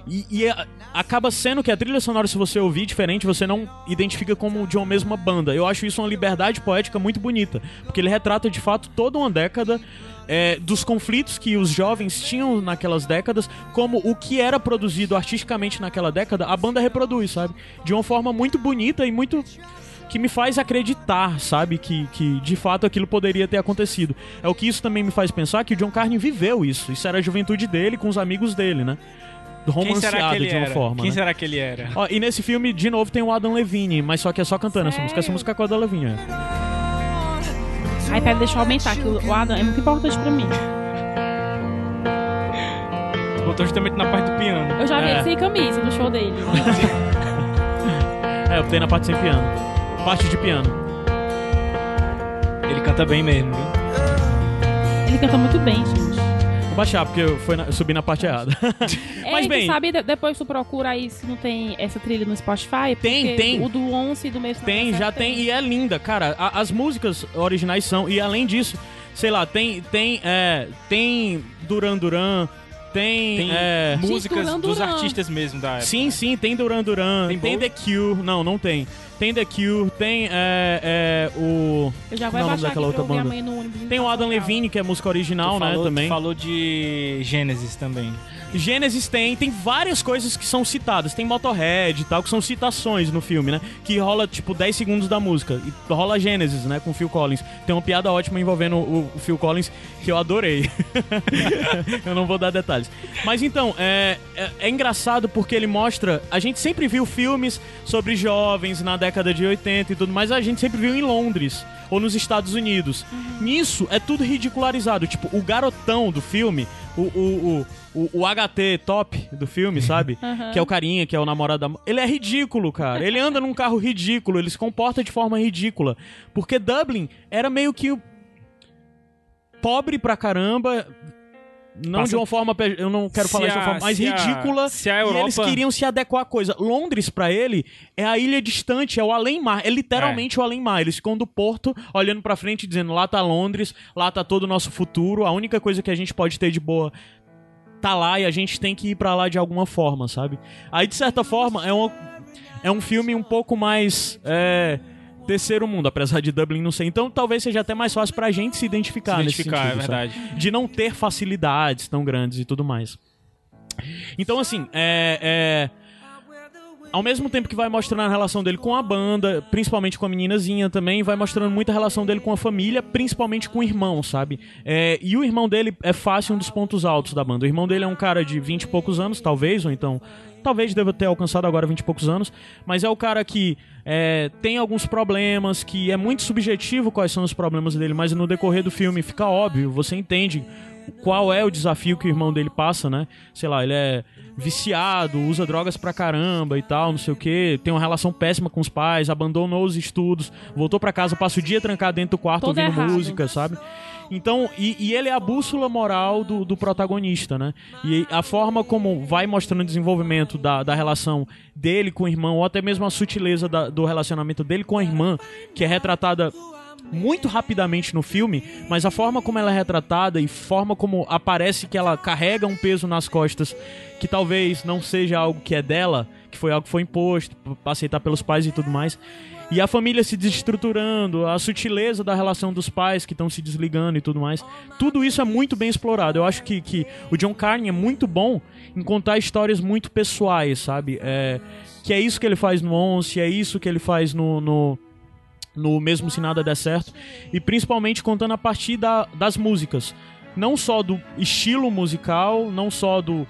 e... e- e é- acaba sendo que a trilha sonora, se você ouvir diferente, você não identifica como de uma mesma banda. Eu acho isso uma liberdade poética muito bonita, porque ele retrata de fato toda uma década é, dos conflitos que os jovens tinham naquelas décadas, como o que era produzido artisticamente naquela década, a banda reproduz, sabe? De uma forma muito bonita e muito que me faz acreditar, sabe, que, que de fato aquilo poderia ter acontecido. É o que isso também me faz pensar que o John Carney viveu isso. Isso era a juventude dele com os amigos dele, né? Romanceado de uma era? forma. Quem né? será que ele era? Ó, e nesse filme, de novo, tem o Adam Levine, mas só que é só cantando essa música. Essa música é com a Adam Levine. é. Aí pera, deixa eu aumentar, que o Adam é muito importante pra mim. Botou justamente na parte do piano. Eu já vi É. ele sem camisa no show dele. É, eu botei na parte sem piano. Parte de piano. Ele canta bem mesmo, viu? Ele canta muito bem, gente. Vou baixar, porque eu, fui na- eu subi na parte errada. Mas Ei, bem, sabe, de- depois tu procura aí se não tem essa trilha no Spotify. Tem, tem. O do Once e do Mês Tem, já tem, e é linda, cara. A- as músicas originais são, e além disso, sei lá, tem, tem, é, tem Duran Duran, tem, Tem é, músicas Duran dos Duran. artistas mesmo da época. sim, sim, tem Duran Duran, Tem tem? The Cure, não, não tem. Tem The Cure, tem é, é, o, Eu já vou o nome baixar aqui daquela pra outra banda? ônibus. tem o Adam Levine, que é música original, Tu né, falou, também. tu falou de Gênesis também. Gênesis tem, tem várias coisas que são citadas. Tem Motorhead e tal, que são citações no filme, né? Que rola, tipo, 10 segundos da música. E rola Gênesis, né? Com o Phil Collins. Tem uma piada ótima envolvendo o, o Phil Collins que eu adorei. eu não vou dar detalhes. Mas então, é, é, é engraçado porque ele mostra. A gente sempre viu filmes sobre jovens na década de 80 e tudo mais, a gente sempre viu em Londres ou nos Estados Unidos. Nisso é tudo ridicularizado. Tipo, o garotão do filme, o, o, o, o, o HT top do filme, sabe? Que é o carinha, que é o namorado da. Ele é ridículo, cara. Ele anda num carro ridículo, ele se comporta de forma ridícula. Porque Dublin era meio que. Pobre pra caramba. Não Passa- de uma forma. Eu não quero Se falar de uma a- forma mais se a- ridícula. se a E eles Europa- queriam se adequar à coisa. Londres, pra ele, é a ilha distante, é o além-mar. É literalmente o além-mar. Eles ficam do porto, olhando pra frente, dizendo: lá tá Londres, lá tá todo o nosso futuro. A única coisa que a gente pode ter de boa tá lá e a gente tem que ir pra lá de alguma forma, sabe? Aí, de certa forma, é um, é um filme um pouco mais. É, terceiro mundo, apesar de Dublin não ser. Então, talvez seja até mais fácil pra gente se identificar, Se identificar, nesse sentido, é sabe? verdade. de não ter facilidades tão grandes e tudo mais. Então, assim, é, é, Ao mesmo tempo que vai mostrando a relação dele com a banda, principalmente com a meninazinha também, vai mostrando muita relação dele com a família, principalmente com o irmão, sabe? É, e o irmão dele é fácil um dos pontos altos da banda. O irmão dele é um cara de 20 e poucos anos, talvez, ou então. Talvez deva ter alcançado agora 20 e poucos anos, mas é o cara que é, tem alguns problemas, que é muito subjetivo quais são os problemas dele, mas no decorrer do filme fica óbvio, você entende qual é o desafio que o irmão dele passa, né? Sei lá, ele é viciado, usa drogas pra caramba e tal, não sei o que, tem uma relação péssima com os pais, abandonou os estudos, voltou pra casa, passa o dia trancado dentro do quarto Todo ouvindo errado. música, sabe? Então, e, e ele é a bússola moral do, do protagonista, né? E a forma como vai mostrando o desenvolvimento da, da relação dele com o irmão, ou até mesmo a sutileza da- do relacionamento dele com a irmã, que é retratada muito rapidamente no filme, mas a forma como ela é retratada e forma como aparece que ela carrega um peso nas costas que talvez não seja algo que é dela, que foi algo que foi imposto aceitar pelos pais e tudo mais. E a família se desestruturando, a sutileza da relação dos pais que estão se desligando e tudo mais. Tudo isso é muito bem explorado. Eu acho que, que o John Carney é muito bom em contar histórias muito pessoais, sabe? É, que é isso que ele faz no Once, é isso que ele faz no- no, no mesmo se nada der certo e principalmente contando a partir da- das músicas. Não só do estilo musical não só do,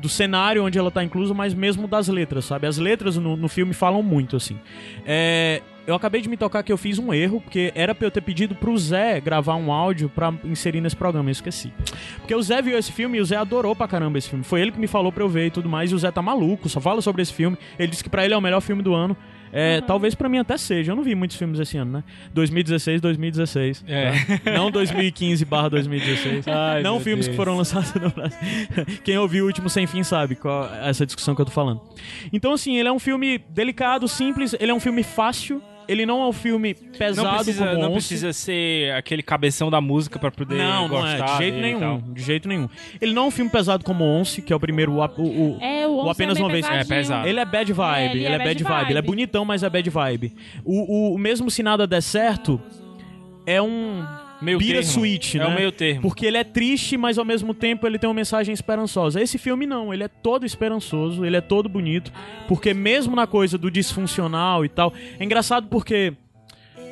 do cenário onde ela tá inclusa mas mesmo das letras sabe? As letras no, no filme falam muito assim. É, eu acabei de me tocar que eu fiz um erro porque era pra eu ter pedido pro Zé gravar um áudio pra inserir nesse programa eu esqueci. Porque o Zé viu esse filme e o Zé adorou pra caramba esse filme. Foi ele que me falou pra eu ver e tudo mais e o Zé tá maluco só fala sobre esse filme. Ele disse que pra ele é o melhor filme do ano é, Talvez pra mim até seja. Eu não vi muitos filmes esse ano, né? 2016, 2016. É. tá? Não 2015 barra 2016. Ai, não filmes que Deus. foram lançados no Brasil. Quem ouviu o último Sem Fim sabe qual é essa discussão que eu tô falando. Então, assim, ele é um filme delicado, simples. Ele é um filme fácil. Ele não é um filme pesado Não precisa, como não precisa ser aquele cabeção da música pra poder Não, não gostar é, de jeito nenhum, de jeito nenhum. Ele não é um filme pesado como Once, que é o primeiro, o, o, o- É, o, o apenas é uma vez. É pesado. Ele é bad vibe, É, ele, ele é, é bad bad vibe. ele é vibe. bonitão, mas é bad vibe. O, o mesmo se nada der certo, é um Meio termo. bittersweet, É né? o meio termo. Porque ele é triste, mas ao mesmo tempo ele tem uma mensagem esperançosa. Esse filme não, ele é todo esperançoso, ele é todo bonito, porque mesmo na coisa do disfuncional e tal, é engraçado porque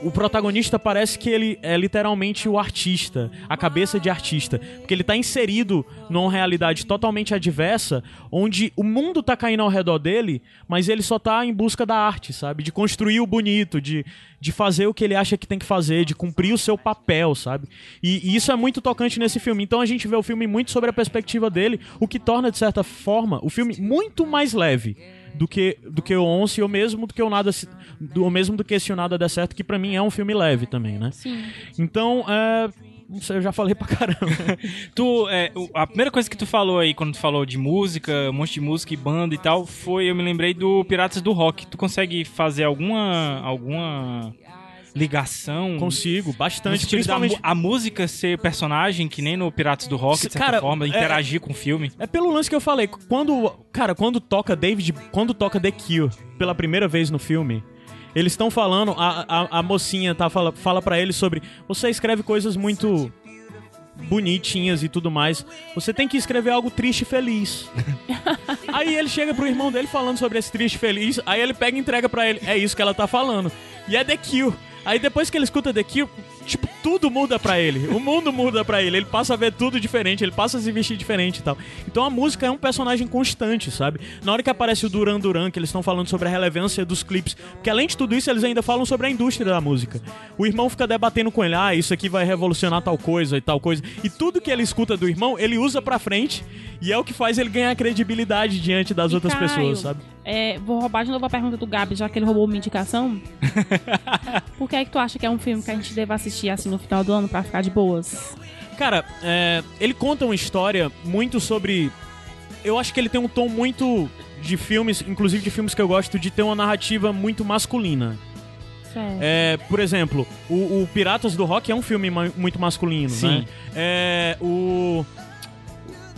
o protagonista parece que ele é literalmente o artista, a cabeça de artista, porque ele tá inserido numa realidade totalmente adversa, onde o mundo tá caindo ao redor dele, mas ele só tá em busca da arte, sabe? De construir o bonito, de, de fazer o que ele acha que tem que fazer, de cumprir o seu papel, sabe? E, e isso é muito tocante nesse filme. Então a gente vê o filme muito sobre a perspectiva dele, o que torna, de certa forma, o filme muito mais leve do que, do que o Once, ou mesmo do que o Nada, Se- do, ou mesmo do que esse O Nada Der Certo, que pra mim é um filme leve também, né? Sim. Então, é... Não sei, eu já falei pra caramba. Tu, é, a primeira coisa que tu falou aí, quando tu falou de música, um monte de música e banda e tal, foi, eu me lembrei do Piratas do Rock. Tu consegue fazer alguma, alguma ligação? Consigo, bastante. Principalmente... mu- a música ser personagem, que nem no Piratas do Rock, de certa Cara, forma, é- interagir com o filme. É pelo lance que eu falei. Quando. Cara, quando toca David. Quando toca The Cure pela primeira vez no filme. Eles estão falando. A, a, a mocinha tá, fala, fala pra ele sobre. Você escreve coisas muito. Bonitinhas e tudo mais. Você tem que escrever algo triste e feliz. aí ele chega pro irmão dele falando sobre esse triste e feliz. Aí ele pega e entrega pra ele. É isso que ela tá falando. E é The Cure. Aí depois que ele escuta The Cure, tipo, tudo muda pra ele. O mundo muda pra ele. Ele passa a ver tudo diferente, ele passa a se vestir diferente e tal. Então a música é um personagem constante, sabe? Na hora que aparece o Duran Duran, que eles estão falando sobre a relevância dos clipes, porque além de tudo isso, eles ainda falam sobre a indústria da música. O irmão fica debatendo com ele, ah, isso aqui vai revolucionar tal coisa e tal coisa. E tudo que ele escuta do irmão, ele usa pra frente, e é o que faz ele ganhar credibilidade diante das E, outras Caio, pessoas, sabe? é, vou roubar de novo a pergunta do Gabi, já que ele roubou uma indicação. Por que é que tu acha que é um filme que a gente deve assistir assim no final do ano pra ficar de boas? Cara, é, ele conta uma história muito sobre. Eu acho que ele tem um tom muito de filmes, inclusive de filmes que eu gosto, de ter uma narrativa muito masculina. Certo. É, por exemplo, o, o Piratas do Rock é um filme ma- muito masculino, Sim. né? É, o.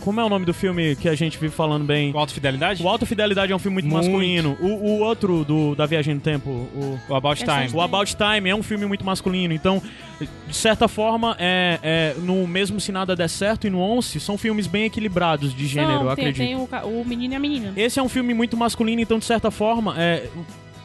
Como é o nome do filme que a gente vive falando bem? Com alta fidelidade? O Alta Fidelidade é um filme muito, Muito. masculino. O, o outro do, da Viagem no Tempo, o. O About Essa Time. O About Time é um filme muito masculino, então, de certa forma, é, é, no mesmo Se Nada Der Certo e no Once, são filmes bem equilibrados de gênero, Não, eu tem, acredito. tem o, o menino e a menina. Esse é um filme muito masculino, então, de certa forma, é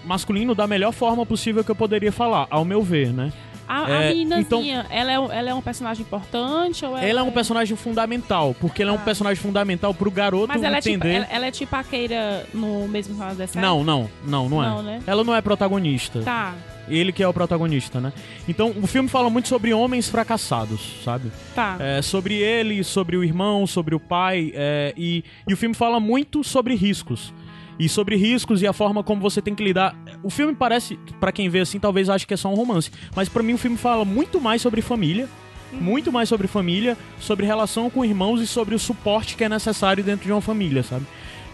masculino da melhor forma possível que eu poderia falar, ao meu ver, né? A, a É, meninazinha, ela, é, um- ela é um personagem importante ou ela, Ela é um personagem fundamental, porque ele é um personagem fundamental pro garoto Mas ela é, tipo, entender... ela, ela é tipo a Keira no mesmo Jornal dessa Não, não, não, não é. Não, né? Ela não é protagonista. Tá, Ele que é o protagonista, né? Então, o filme fala muito sobre homens fracassados, sabe? tá. É, sobre ele, sobre o irmão, sobre o pai, é, e, e o filme fala muito sobre riscos. E sobre riscos e a forma como você tem que lidar. O filme parece, pra quem vê assim, talvez ache que é só um romance. Mas pra mim o filme fala muito mais sobre família. Muito mais sobre família, sobre relação com irmãos e sobre o suporte que é necessário dentro de uma família, sabe?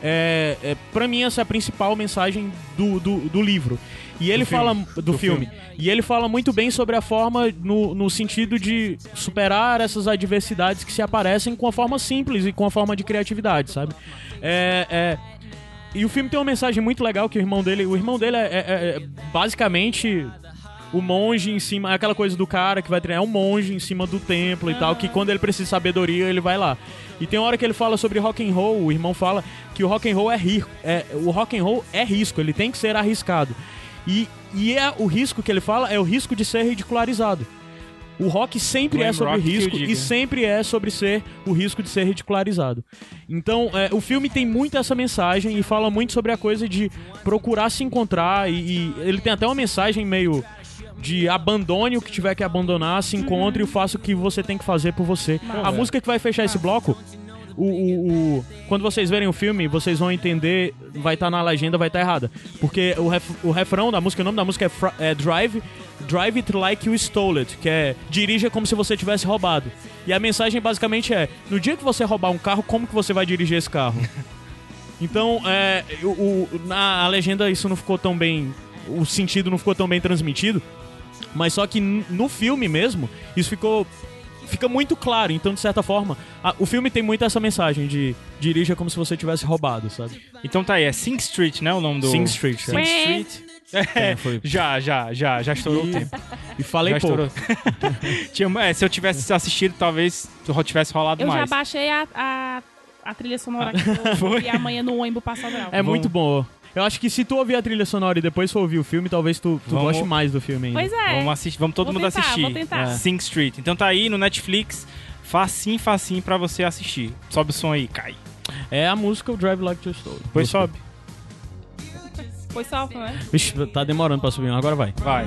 É, é, para mim essa é a principal mensagem do, do, do livro. E ele filme. fala do, Do filme. E ele fala muito bem sobre a forma no, no sentido de superar essas adversidades que se aparecem com a forma simples e com a forma de criatividade, sabe? É, é, e o filme tem uma mensagem muito legal que o irmão dele, o irmão dele é, é- é basicamente o monge em cima, é aquela coisa do cara que vai treinar, é um monge em cima do templo e tal, que quando ele precisa de sabedoria, ele vai lá. E tem uma hora que ele fala sobre rock and roll, o irmão fala que o rock and roll é rir, é, o rock and roll é risco, ele tem que ser arriscado. E, e é o risco que ele fala é o risco de ser ridicularizado. O rock sempre Glam é sobre risco e sempre é sobre ser o risco de ser ridicularizado. Então, é, o filme tem muito essa mensagem e fala muito sobre a coisa de procurar se encontrar e, e ele tem até uma mensagem meio de abandone o que tiver que abandonar, se encontre e faça o que você tem que fazer por você. A música que vai fechar esse bloco o, o- o- quando vocês verem o filme, vocês vão entender, vai estar na legenda, vai estar errada. Porque o, ref- o refrão da música, o nome da música é, Fra- é Drive, Drive It Like You Stole It, que é dirija como se você tivesse roubado. E a mensagem basicamente é: no dia que você roubar um carro, como que você vai dirigir esse carro? Então, é, o, o- na a legenda isso não ficou tão bem. O sentido não ficou tão bem transmitido. Mas só que no filme mesmo, isso ficou. Fica muito claro. Então, de certa forma, a- o filme tem muito essa mensagem de dirija como se você tivesse roubado, sabe? Então tá aí, é Sing Street, né? O nome do. Sing Street. Sing é. Street. É, foi. já, já, já, já estourou o tempo. E falei já pouco. Tinha- é, se eu tivesse assistido, talvez tivesse rolado Eu já mais. baixei a, a, a trilha sonora que eu vi amanhã no ônibus Sobral. É muito bom. Eu acho que se tu ouvir a trilha sonora e depois for ouvir o filme, talvez tu, tu Vamos- goste mais do filme ainda. Pois é. Vamos, assistir, vamos todo Vou mundo tentar, assistir. vou tentar. É. Sing Street. Então tá aí no Netflix, facinho, facinho pra você assistir. Sobe o som aí, cai. É a música o Drive Like Your Soul. Pois sobe. Foi salvo, né? Vixe, tá demorando pra subir, agora vai. Vai.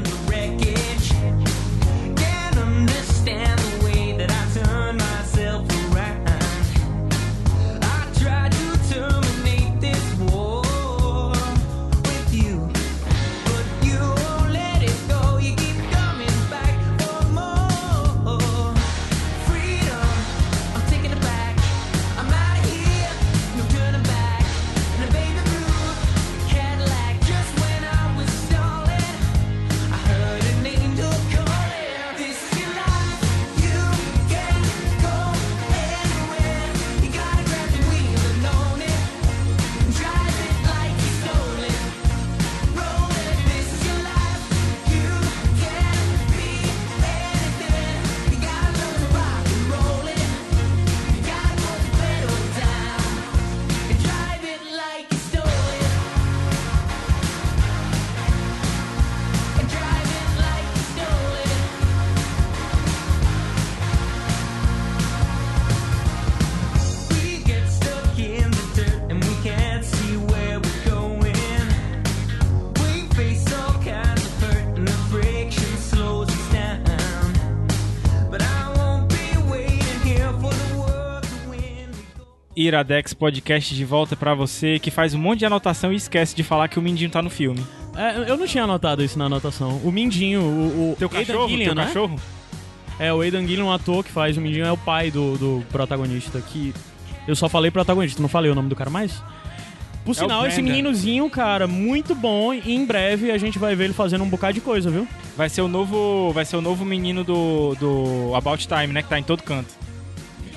Iradex Podcast de volta pra você que faz um monte de anotação e esquece de falar que o Mindinho tá no filme. É, eu não tinha anotado isso na anotação. O Mindinho, o, o Teu cachorro? Gillian, teu né? cachorro? É, o Aidan Gillian, o ator que faz o Mindinho, é o pai do, do protagonista, que... Eu só falei protagonista, não falei o nome do cara mais? Por sinal, esse meninozinho, cara, muito bom. E em breve a gente vai ver ele fazendo um bocado de coisa, viu? Vai ser o novo, vai ser o novo menino do, do About Time, né? Que tá em todo canto.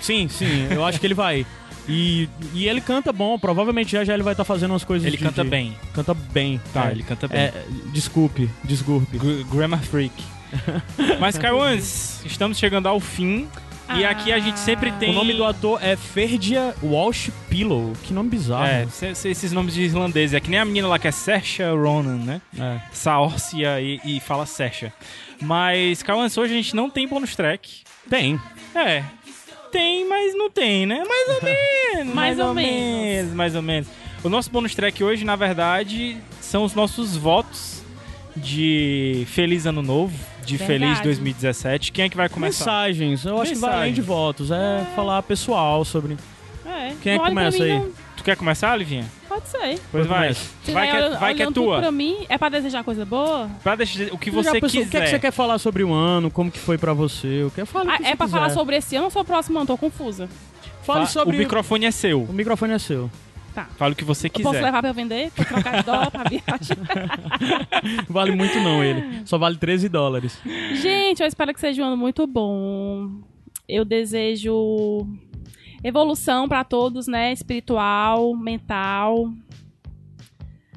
Sim, sim, eu acho que ele vai. E, e ele canta bom, provavelmente já já ele vai estar fazendo umas coisas Ele de- canta de- bem. Canta bem. Tá, é. ele canta bem. É, desculpe, desculpe. G- Grammar Freak. Mas, Caiuans, estamos chegando ao fim. E aqui a gente sempre tem. O nome do ator é Ferdia Walsh Pillow. Que nome bizarro. É, se- se- esses nomes de islandeses. É que nem a menina lá que é Saoirse Ronan, né? É. Saórcia e, e fala Saoirse. Mas, Cauãs, hoje a gente não tem bônus track. Tem. É. Tem, mas não tem, né? Mais ou menos. Mais ou menos. Mais ou menos. O nosso bônus track hoje, na verdade, são os nossos votos de Feliz Ano Novo, de Verdade. Feliz 2017. Quem é que vai começar? Mensagens. Eu acho que vai além de votos. É, falar pessoal sobre. É. Quem é que começa aí? não. Quer começar, Livinha? Pode ser. Pois vai. começa. Você Vai que, é- vai que é tua. Pra mim, é pra desejar coisa boa? Pra deixar o que você pensou, quiser. O que, é que você quer falar sobre o ano? Como que foi pra você? O que fala o Ah, que é pra quiser. falar sobre esse ano ou sobre o próximo ano? Tô confusa. Fale Fa- sobre O microfone é seu. O microfone é seu. Fala o que você Eu posso quiser. levar pra eu vender? Pra trocar de dólar pra viagem? Vale muito não ele. Só vale 13 dólares. Gente, eu espero que seja um ano muito bom. Eu desejo evolução pra todos, né? Espiritual, mental.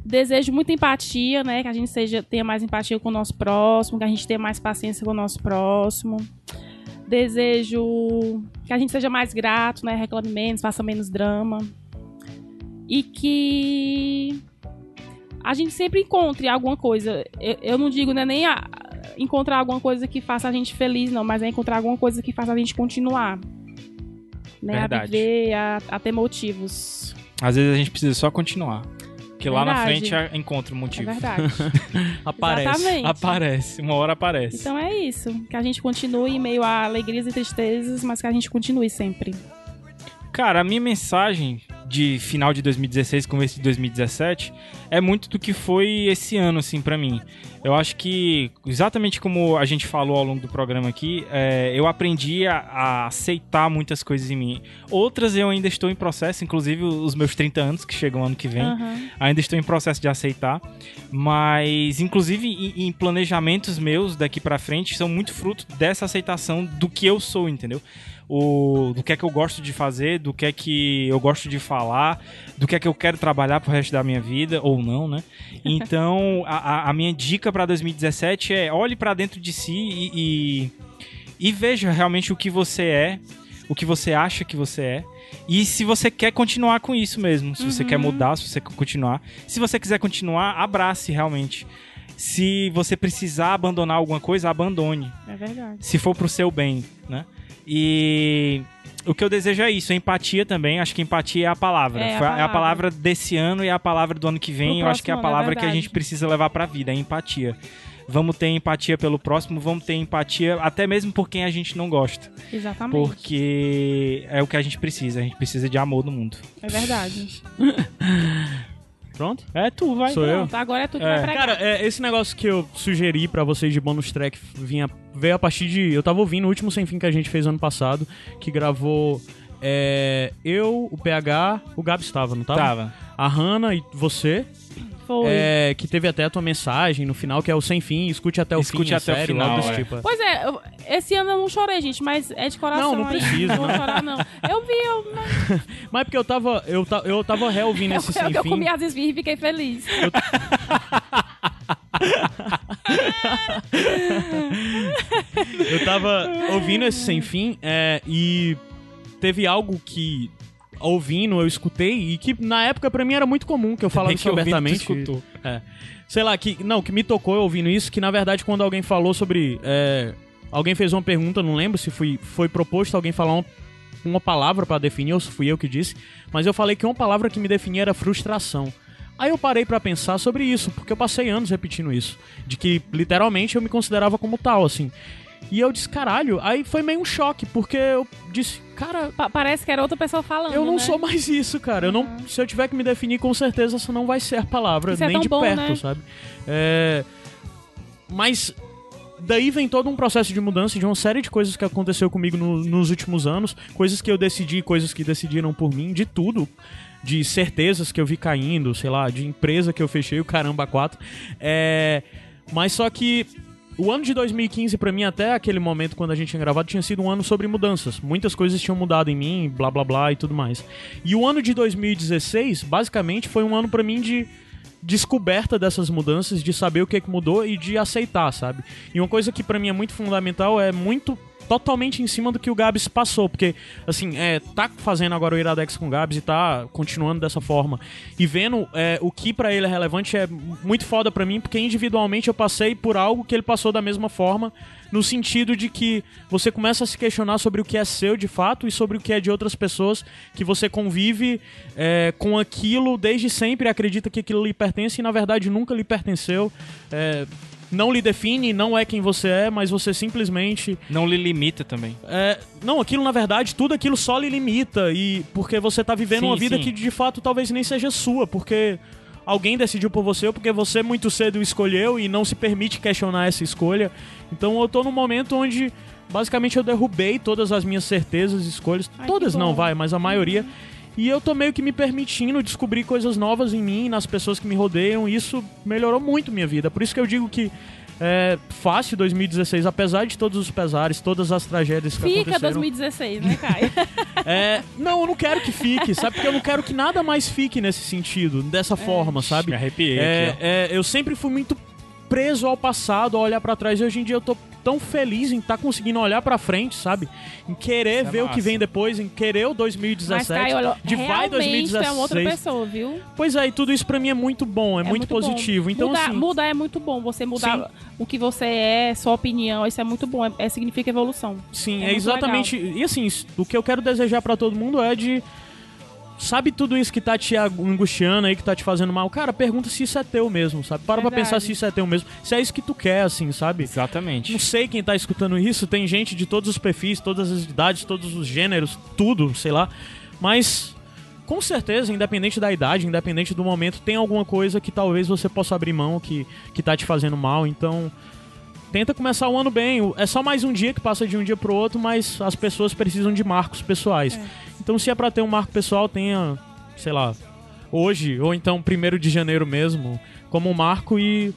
Desejo muita empatia, né? Que a gente seja, tenha mais empatia com o nosso próximo, que a gente tenha mais paciência com o nosso próximo. Desejo que a gente seja mais grato, né? Reclame menos, faça menos drama. E que a gente sempre encontre alguma coisa. Eu, eu não digo né, nem a- encontrar alguma coisa que faça a gente feliz, não, mas é encontrar alguma coisa que faça a gente continuar. Né, a Verdade. viver, a, a ter motivos. Às vezes a gente precisa só continuar. Porque lá na Verdade. frente a- encontra o É motivo. verdade. Aparece. Exatamente. Aparece, uma hora aparece. Então é isso. Que a gente continue em meio a alegrias e tristezas, mas que a gente continue sempre. Cara, a minha mensagem de final de 2016, começo de 2017, é muito do que foi esse ano, assim, pra mim. Eu acho que, exatamente como a gente falou ao longo do programa aqui, é, eu aprendi a, a aceitar muitas coisas em mim. Outras eu ainda estou em processo, inclusive os meus 30 anos, que chegam ano que vem. Aham. ainda estou em processo de aceitar, mas inclusive em, em planejamentos meus daqui pra frente são muito fruto dessa aceitação do que eu sou, entendeu? O, do que é que eu gosto de fazer, do que é que eu gosto de falar, do que é que eu quero trabalhar pro resto da minha vida, ou não, né? Então, a, a- minha dica pra 2017 é olhe pra dentro de si e, e, e veja realmente o que você é, o que você acha que você é, E se você quer continuar com isso mesmo, se você quer Uhum. mudar, se você quer continuar. Se você quiser continuar, abrace realmente. Se você precisar abandonar alguma coisa, abandone. É verdade. Se for pro seu bem, né? E o que eu desejo é isso, empatia também. Acho que empatia é a palavra. É a Foi a, é a palavra. palavra desse ano e é a palavra do ano que vem. Eu acho que é a é palavra que a gente precisa levar pra vida, é empatia. Vamos ter empatia pelo próximo, vamos ter empatia até mesmo por quem a gente não gosta. Exatamente. Porque é o que a gente precisa. A gente precisa de amor no mundo. É verdade. Pronto? É tu, vai. Sou eu? Pronto, agora é tu que É. vai pregar. Cara, é, esse negócio que eu sugeri pra vocês de bônus track vinha, veio a partir de. Eu tava ouvindo o último Sem Fim que a gente fez ano passado, que gravou é, eu, o PH, o Gabs estava, não tava? Tava. A Hanna e você, Foi. é, que teve até a tua mensagem no final, que é o Sem Fim, escute até o Escute fim, é até o sério, final, algo desse é. tipo. é. Pois é, eu- esse ano eu não chorei, gente, mas é de coração. Não, não precisa, Não vou não. chorar, não. Eu vi, eu, Mas porque eu tava, eu, ta- eu tava reouvindo esse eu, Sem eu, eu Fim. comi as esfirras e fiquei feliz. Eu tava ouvindo esse Sem Fim é, e teve algo que, ouvindo, eu escutei e que na época pra mim era muito comum, que eu falava Bem isso ouvindo, abertamente. escutou. É. Sei lá, que, não, que me tocou eu ouvindo isso, que na verdade quando alguém falou sobre... é, alguém fez uma pergunta, não lembro se foi, foi proposto alguém falar uma, uma palavra pra definir ou se fui eu que disse, mas eu falei que uma palavra que me definia era frustração. Aí eu parei pra pensar sobre isso, porque eu passei anos repetindo isso. De que, literalmente, eu me considerava como tal, assim. E eu disse, caralho, aí foi meio um choque, porque eu disse, cara, Pa- parece que era outra pessoa falando. eu não né? sou mais isso, cara. Eu não, se eu tiver que me definir, com certeza essa não vai ser a palavra, Isso é nem tão de bom, perto, né? sabe? É, Mas daí vem todo um processo de mudança de uma série de coisas que aconteceu comigo no- nos últimos anos, coisas que eu decidi, coisas que decidiram por mim, de tudo. De certezas que eu vi caindo, sei lá, de empresa que eu fechei, o caramba, quatro. É, mas só que o ano de 2015, pra mim, até aquele momento quando a gente tinha gravado, tinha sido um ano sobre mudanças. Muitas coisas tinham mudado em mim, blá blá blá e tudo mais. E o ano de 2016, basicamente, foi um ano pra mim de descoberta dessas mudanças, de saber o que, que mudou e de aceitar, sabe? E uma coisa que pra mim é muito fundamental é muito totalmente em cima do que o Gabs passou, porque assim, é, tá fazendo agora o Iradex com o Gabs e tá continuando dessa forma e vendo é, o que pra ele é relevante é muito foda pra mim, porque individualmente eu passei por algo que ele passou da mesma forma, no sentido de que você começa a se questionar sobre o que é seu de fato e sobre o que é de outras pessoas que você convive é, com aquilo desde sempre, acredita que aquilo lhe pertence e na verdade nunca lhe pertenceu. É, não lhe define, não é quem você é, mas você simplesmente Não lhe limita também. é, não, aquilo na verdade, tudo aquilo só lhe limita e porque você tá vivendo Sim, uma vida sim. que de fato talvez nem seja sua, porque alguém decidiu por você ou porque você muito cedo escolheu e não se permite questionar essa escolha. Então eu tô num momento onde basicamente eu derrubei todas as minhas certezas, escolhas, Ai, todas não vai, mas a maioria. E eu tô meio que me permitindo descobrir coisas novas em mim, nas pessoas que me rodeiam, e isso melhorou muito minha vida. Por isso que eu digo que é fácil 2016, apesar de todos os pesares, todas as tragédias que Fica aconteceram. 2016, né, Caio? É, não, eu não quero que fique, sabe? Porque eu não quero que nada mais fique nesse sentido, dessa forma, sabe? Me arrepiei É, aqui, ó. é, eu sempre fui muito preso ao passado, a olhar pra trás, e hoje em dia eu tô tão feliz em estar conseguindo olhar pra frente, sabe? Em querer é ver o que massa. vem depois, em querer o 2017, Mas, Caio, olha, de vai realmente 2016. tu é uma outra pessoa, viu? Pois é, e tudo isso pra mim é muito bom, é, muito, bom. positivo. Então, mudar, assim, mudar é muito bom. Você mudar o que você é, sua opinião, isso é muito bom. É, é- significa evolução. Sim, É é, muito exatamente. E assim, o que eu quero desejar pra todo mundo é de. Sabe tudo isso que tá te angustiando aí, que tá te fazendo mal? Cara, pergunta se isso é teu mesmo, sabe? Para pra Verdade. pensar se isso é teu mesmo. Se é isso que tu quer, assim, sabe? Exatamente. Não sei quem tá escutando isso, tem gente de todos os perfis, todas as idades, todos os gêneros, tudo, sei lá. Mas, com certeza, independente da idade, independente do momento, tem alguma coisa que talvez você possa abrir mão que, que tá te fazendo mal. Então, tenta começar o ano bem. É só mais um dia que passa de um dia pro outro, mas as pessoas precisam de marcos pessoais. Então, se é pra ter um marco pessoal, tenha, sei lá, hoje, ou então primeiro de janeiro mesmo, como um marco e.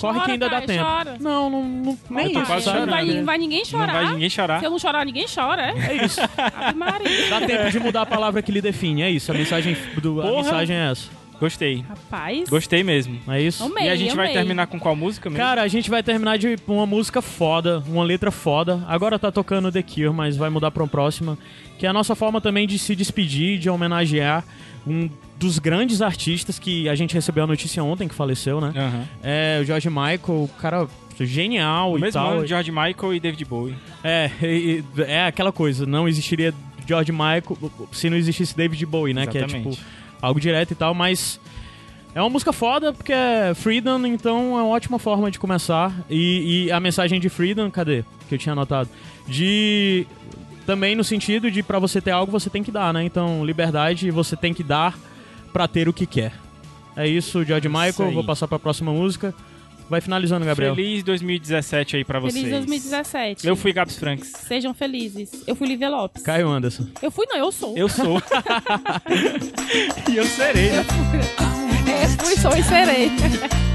Corre Chora, que ainda dá Caio, tempo. chora. Não, não, não nem tô isso, quase sabe? não, vai, não vai ninguém Não chorar. vai ninguém chorar. Se eu não chorar, ninguém chora, é? É isso. Ave Maria. Dá tempo de mudar a palavra que lhe define. É isso. A mensagem, do, a mensagem é essa. Gostei. Rapaz. Gostei mesmo. É isso? Amei, e a gente vai amei. terminar com qual música mesmo? Cara, a gente vai terminar de uma música foda, uma letra foda. Agora tá tocando The Cure, mas vai mudar pra uma próxima. Que é a nossa forma também de se despedir, de homenagear um dos grandes artistas que a gente recebeu a notícia ontem que faleceu, né? Aham. É o George Michael, o cara genial O e mesmo tal. ano, George Michael e David Bowie. É, e- e- é aquela coisa, não existiria George Michael se não existisse David Bowie, né? Que é Exatamente. tipo algo direto e tal, mas é uma música foda porque é Freedom, então é uma ótima forma de começar. E, e a mensagem de Freedom, cadê? Que eu tinha anotado. De. Também no sentido de pra você ter algo você tem que dar, né? Então, liberdade você tem que dar pra ter o que quer. É isso, George Michael. Vou passar pra próxima música. Vai finalizando, Gabriel. Feliz 2017 aí pra vocês. Feliz 2017. Eu fui Gabs Franks. Sejam felizes. Eu fui Lívia Lopes. Caio Anderson. Eu fui, não, eu sou. Eu sou. e eu serei, né? Eu fui, sou e serei.